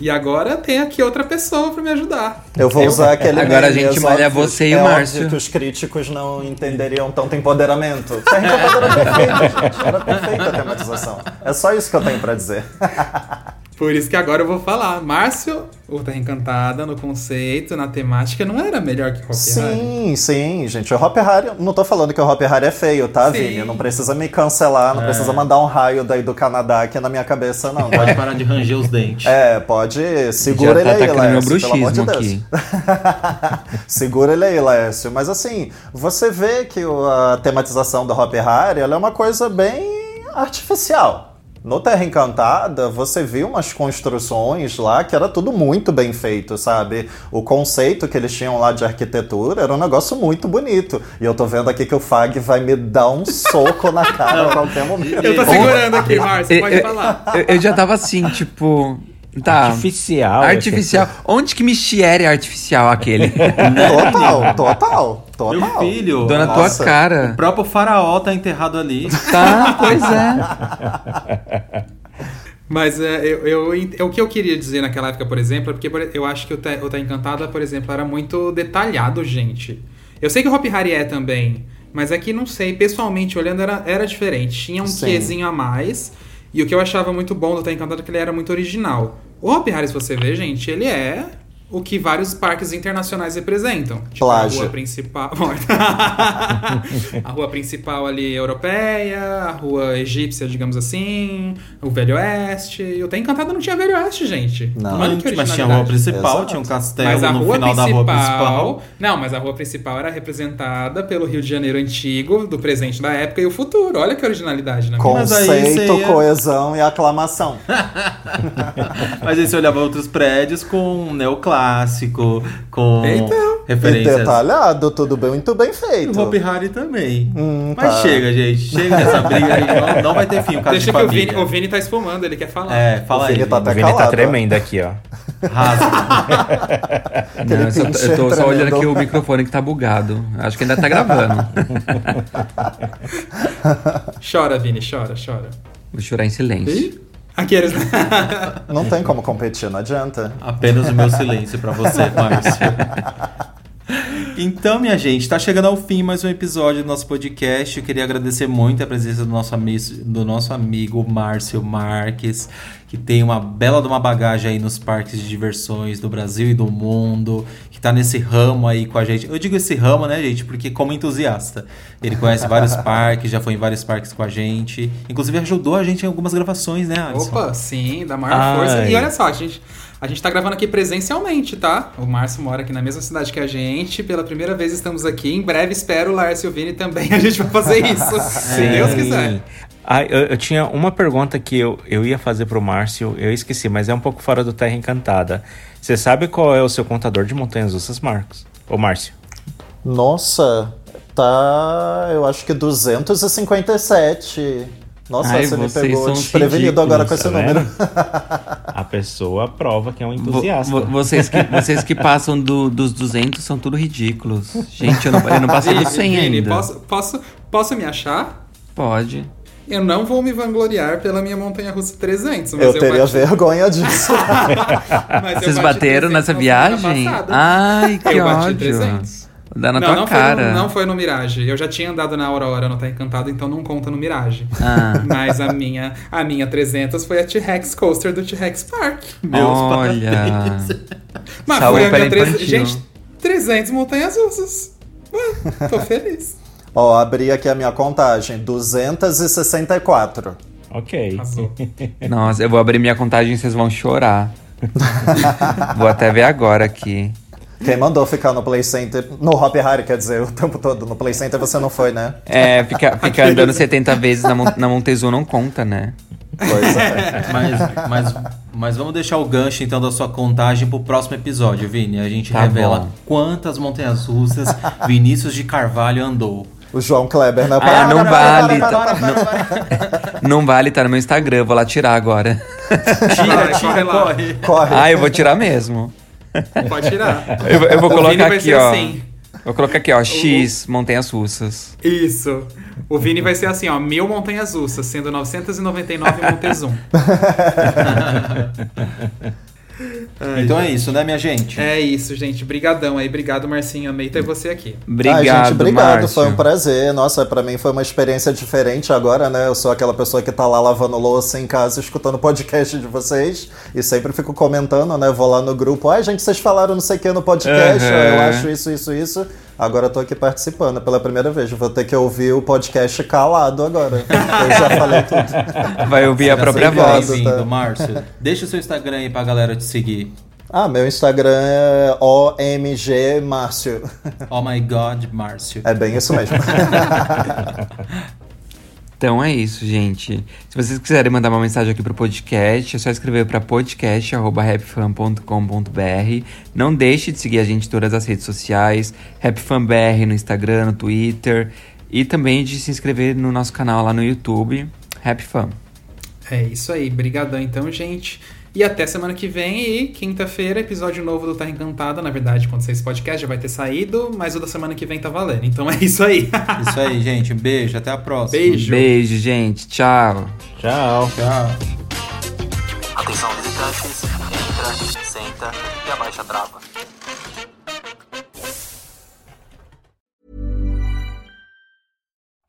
E agora tem aqui outra pessoa pra me ajudar. Eu vou usar aquele Agora a gente é malha óbvio- você e o é Márcio. óbvio que os críticos não entenderiam tanto empoderamento. Era perfeito, gente. Era perfeita a tematização. É só isso que eu tenho pra dizer. Por isso que agora eu vou falar. Márcio, o Terra Encantada, no conceito, na temática, não era melhor que o Hop Harry. Sim, sim, gente. O Hop Harry, não tô falando que o Hop Harry é feio, tá, Sim. Vini? Não precisa me cancelar, não É. precisa mandar um raio daí do Canadá aqui na minha cabeça, não. tá? Pode parar de ranger os dentes. É, pode. Segura Já tá ele aí, Lécio, pelo amor de Deus. Segura ele aí, Lécio. Mas assim, você vê que a tematização do Hop Harry ela é uma coisa bem artificial. No Terra Encantada, você viu umas construções lá que era tudo muito bem feito, sabe? O conceito que eles tinham lá de arquitetura era um negócio muito bonito. E eu tô vendo aqui que o Fag vai me dar um soco na cara a qualquer momento. Eu tô segurando aqui, Márcio, pode falar. Eu, eu já tava assim, tipo. Tá. Artificial. Artificial. Onde que Michiere é artificial aquele? Total, total, total. Meu filho. Dona Nossa. tua O cara. próprio faraó tá enterrado ali. Tá, pois é. Mas é, eu, eu ent- o que eu queria dizer naquela época, por exemplo, é porque por- eu acho que o Terra o Terra Encantada, por exemplo, era muito detalhado, gente. Eu sei que o Hop Harry é também, mas aqui não sei, pessoalmente olhando era, era diferente. Tinha um Sim. quezinho a mais. E o que eu achava muito bom do Terra Encantada é que ele era muito original. O Hop Harry, se você ver, gente, ele é o que vários parques internacionais representam. Tipo, Plágio. a rua principal. a rua principal ali europeia, a rua egípcia, digamos assim, o Velho Oeste. E o Terra Encantada não tinha Velho Oeste, gente. Não. Olha que Mas tinha a rua principal, Exato. tinha um castelo Mas a no rua final principal, da rua principal. Não, mas a rua principal era representada pelo Rio de Janeiro antigo, do presente da época e o futuro. Olha que originalidade aí Conceito, ia- coesão e aclamação. Mas aí você olhava outros prédios com neoclássico, com Então. E referências. detalhado, tudo bem, muito bem E feito. o Hopi Hari também. Hum, Mas tá. chega, gente. Chega dessa briga aí. Não, não vai ter fim o caso Deixa de que o. Vini, o Vini tá espumando, ele quer falar. É, fala O aí. Vini tá Vini. O Vini tá calado, tremendo aqui, ó. Rasga. Não, eu, só- eu tô só olhando aqui o microfone que tá bugado. Acho que ainda tá gravando. Chora, Vini, chora, chora. Vou chorar em silêncio. Ih, Aqueles. Não tem como competir, não adianta. Apenas o meu silêncio pra você, Márcio. Então, minha gente, tá chegando ao fim mais um episódio do nosso podcast. Eu queria agradecer muito a presença do nosso, ami do nosso amigo Márcio Marques, que tem uma bela de uma bagagem aí nos parques de diversões do Brasil e do mundo, que tá nesse ramo aí com a gente. Eu digo esse ramo, né, gente, porque como entusiasta. Ele conhece vários parques, já foi em vários parques com a gente. Inclusive ajudou a gente em algumas gravações, né, Alisson? Opa, sim, da maior Ai. força. E olha só, gente, a gente tá gravando aqui presencialmente, tá? O Márcio mora aqui na mesma cidade que a gente. Pela primeira vez estamos aqui. Em breve espero o Lárcio e o Vini também. A gente vai fazer isso. Se Deus quiser. Ah, eu, eu tinha uma pergunta que eu, eu ia fazer pro Márcio, eu esqueci, mas é um pouco fora do Terra Encantada. Você sabe qual é o seu contador de montanhas russas, Marcos? Ô, Márcio. Nossa, tá. Eu acho que 257. Nossa, Ai, você me vocês pegou são desprevenido agora com esse número. vendo? A pessoa prova que é um entusiasta. vo- vocês, que, vocês que passam do- dos 200 são tudo ridículos. Gente, eu não, eu não passei do 100 Vini, ainda. posso, posso, posso me achar? Pode. Eu não vou me vangloriar pela minha montanha russa 300, mas Eu eu, teria bati, vergonha disso. Vocês bati bateram 300 nessa viagem? Ai, que Eu bati ódio. 300. Dá na não, tua não cara. Foi no, não foi no Mirage. Eu já tinha andado na Aurora no Terra Encantado, então não conta no Mirage. Ah. Mas a minha, a minha 300 foi a T-Rex Coaster do T-Rex Park. Meus Olha. Mas Salvou foi a minha pela 300. infantil. Gente, 300 montanhas russas. Ué, tô feliz. Ó, abri aqui a minha contagem: 264. Ok. Nossa, eu vou abrir minha contagem e vocês vão chorar. vou até ver agora aqui. Quem mandou ficar no Play Center, no Hop Harry, quer dizer, o tempo todo. No Play Center você não foi, né? É, fica, fica andando 70 vezes na, Mon- na Montezuma não conta, né? Pois é. Mas, mas, mas vamos deixar o gancho então da sua contagem pro próximo episódio, Vini. A gente Tá revela bom. quantas montanhas russas Vinícius de Carvalho andou. O João Kleber na Ah, não vale. Não, vale, tá no meu Instagram. Vou lá tirar agora. Tira, tira, corre. Corre. Ah, eu vou tirar mesmo. Pode tirar. Eu, eu vou O Vini colocar vai aqui, ser ó. assim. Vou colocar aqui, ó. X Montanhas Russas. Isso. O Vini vai ser assim, ó, mil montanhas russas, sendo 999 Montezum. Então é isso, né, minha gente? É isso, gente. Brigadão aí. Obrigado, Marcinho. Amei ter você aqui. Obrigado, Ai, gente, obrigado. Márcio. Foi um prazer. Nossa, pra mim foi uma experiência diferente agora, né? Eu sou aquela pessoa que tá lá lavando louça em casa, escutando o podcast de vocês. E sempre fico comentando, né? Vou lá no grupo. Ai, gente, vocês falaram não sei o que no podcast. Uhum. Eu acho isso, isso, isso. Agora eu tô aqui participando pela primeira vez. Vou ter que ouvir o podcast calado agora. Eu já falei tudo. Vai ouvir a Seja própria voz. Bem-vindo, tá? Márcio. Deixa o seu Instagram aí pra galera te seguir. Ah, meu Instagram é OMG Márcio. Oh my God, Márcio. É bem isso mesmo. Então é isso, gente. Se vocês quiserem mandar uma mensagem aqui pro podcast, é só escrever para podcast@rapfan.com.br. Não deixe de seguir a gente em todas as redes sociais, RapFanBR no Instagram, no Twitter e também de se inscrever no nosso canal lá no YouTube, RapFan. É isso aí. Brigadão então, gente. E até semana que vem e quinta-feira, episódio novo do Terra Encantada. Na verdade, quando sair esse podcast já vai ter saído, mas o da semana que vem tá valendo. Então é isso aí. Isso aí, gente. Um beijo. Até a próxima. Beijo. Beijo, gente. Tchau. Tchau. Tchau. Atenção visitantes, entra, senta e abaixa a trava.